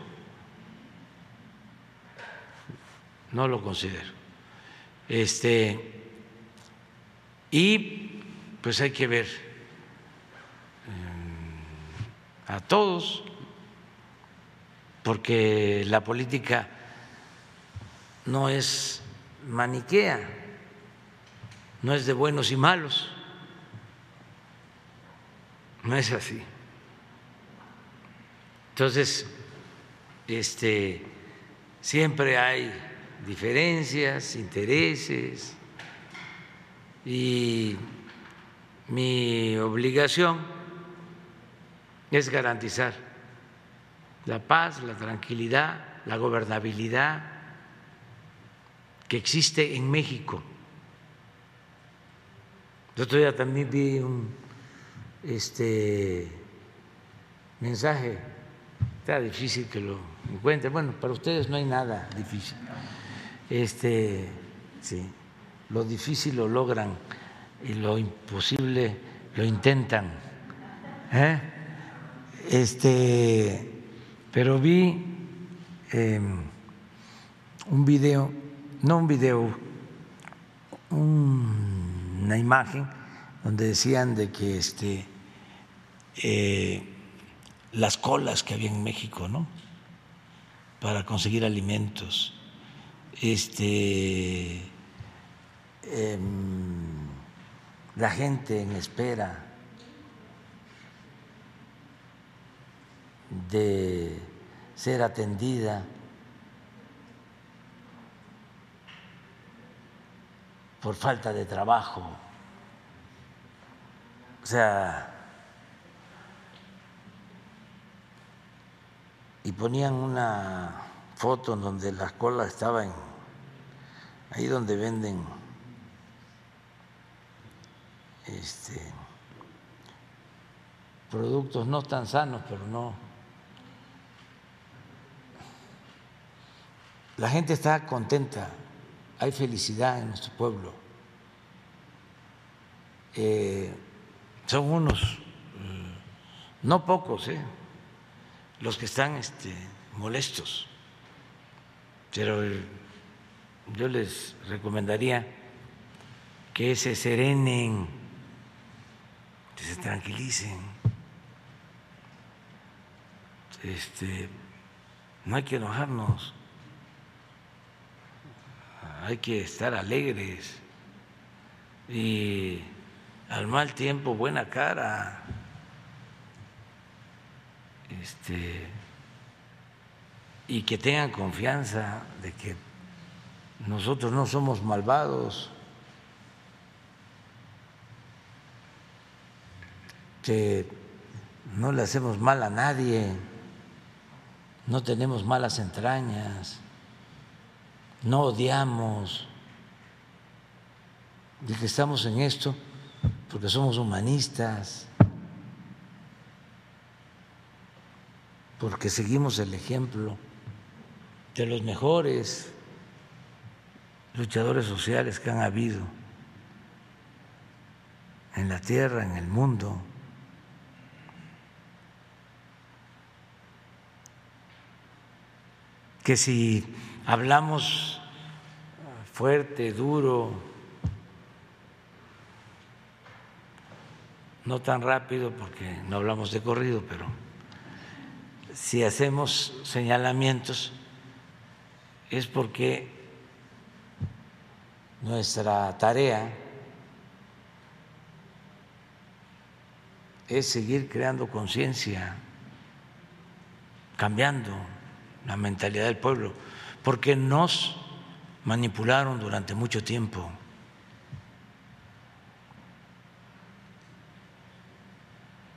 No lo considero. Este y pues hay que ver eh, a todos porque la política no es maniquea, no es de buenos y malos, no es así. Entonces, este, siempre hay diferencias, intereses y mi obligación es garantizar la paz, la tranquilidad, la gobernabilidad que existe en México. El otro día también vi un este, mensaje, está difícil que lo encuentre, bueno, para ustedes no hay nada difícil. Este, sí, lo difícil lo logran y lo imposible lo intentan. ¿eh? Este, pero vi em, un video, no un video, una imagen donde decían de que este, eh, las colas que había en México, ¿no? Para conseguir alimentos, este, em, la gente en espera de ser atendida por falta de trabajo. O sea, y ponían una foto en donde la cola estaba en ahí donde venden este, productos no tan sanos, pero no. La gente está contenta, hay felicidad en nuestro pueblo. Eh, son unos, eh, no pocos, eh, los que están este, molestos, pero yo les recomendaría que se serenen, que se tranquilicen. Este, no hay que enojarnos, hay que estar alegres. Y al mal tiempo buena cara. Este, y que tengan confianza de que nosotros no somos malvados, que no le hacemos mal a nadie, no tenemos malas entrañas, no odiamos, y que estamos en esto porque somos humanistas, porque seguimos el ejemplo de los mejores luchadores sociales que han habido en la tierra, en el mundo. Que si hablamos fuerte, duro, no tan rápido porque no hablamos de corrido, pero si hacemos señalamientos es porque nuestra tarea es seguir creando conciencia, cambiando la mentalidad del pueblo, porque nos manipularon durante mucho tiempo.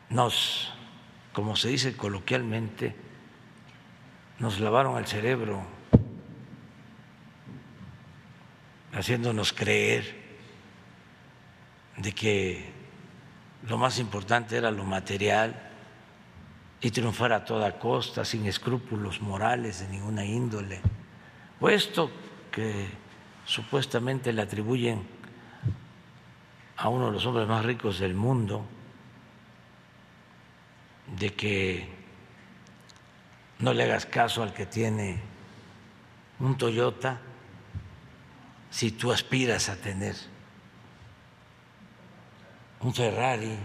Nos, como se dice coloquialmente, nos lavaron el cerebro haciéndonos creer de que lo más importante era lo material y triunfar a toda costa, sin escrúpulos morales de ninguna índole. Puesto que supuestamente le atribuyen a uno de los hombres más ricos del mundo, de que no le hagas caso al que tiene un Toyota, si tú aspiras a tener un Ferrari,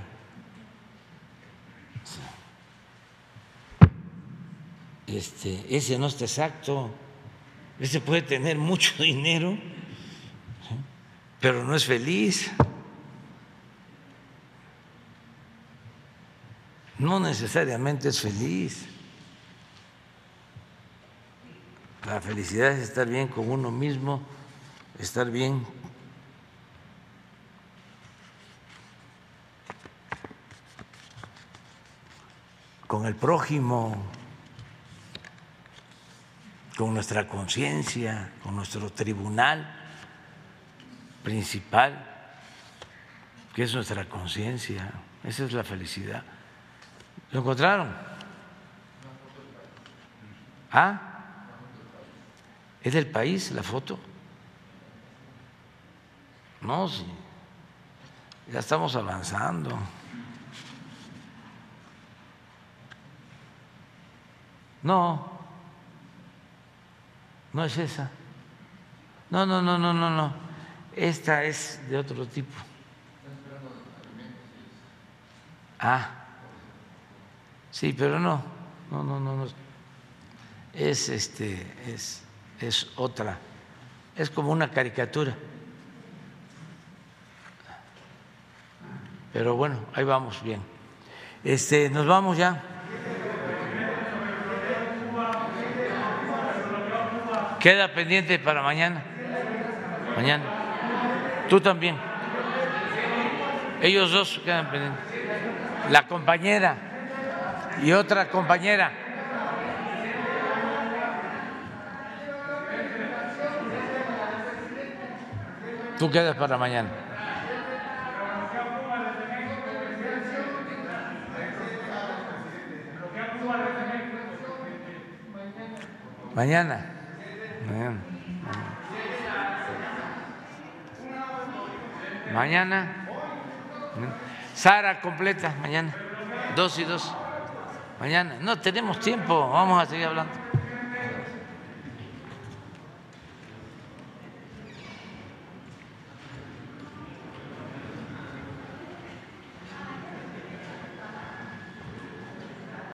este, ese no está exacto, ese puede tener mucho dinero, pero no es feliz. No necesariamente es feliz. La felicidad es estar bien con uno mismo estar bien con el prójimo, con nuestra conciencia, con nuestro tribunal principal, que es nuestra conciencia. Esa es la felicidad. ¿Lo encontraron? ¿Ah? ¿Es del país la foto? No, sí. Ya estamos avanzando. No, no es esa. No, no, no, no, no, no. Esta es de otro tipo. Ah, sí, pero no, no, no, no, no. Es este, es, es otra. Es como una caricatura. Pero bueno, ahí vamos bien. Este, nos vamos ya. Queda pendiente para mañana. Mañana. Tú también. Ellos dos quedan pendientes. La compañera y otra compañera. Tú quedas para mañana. Mañana. Mañana. Sara completa, mañana. Dos y dos. Mañana. No tenemos tiempo, vamos a seguir hablando.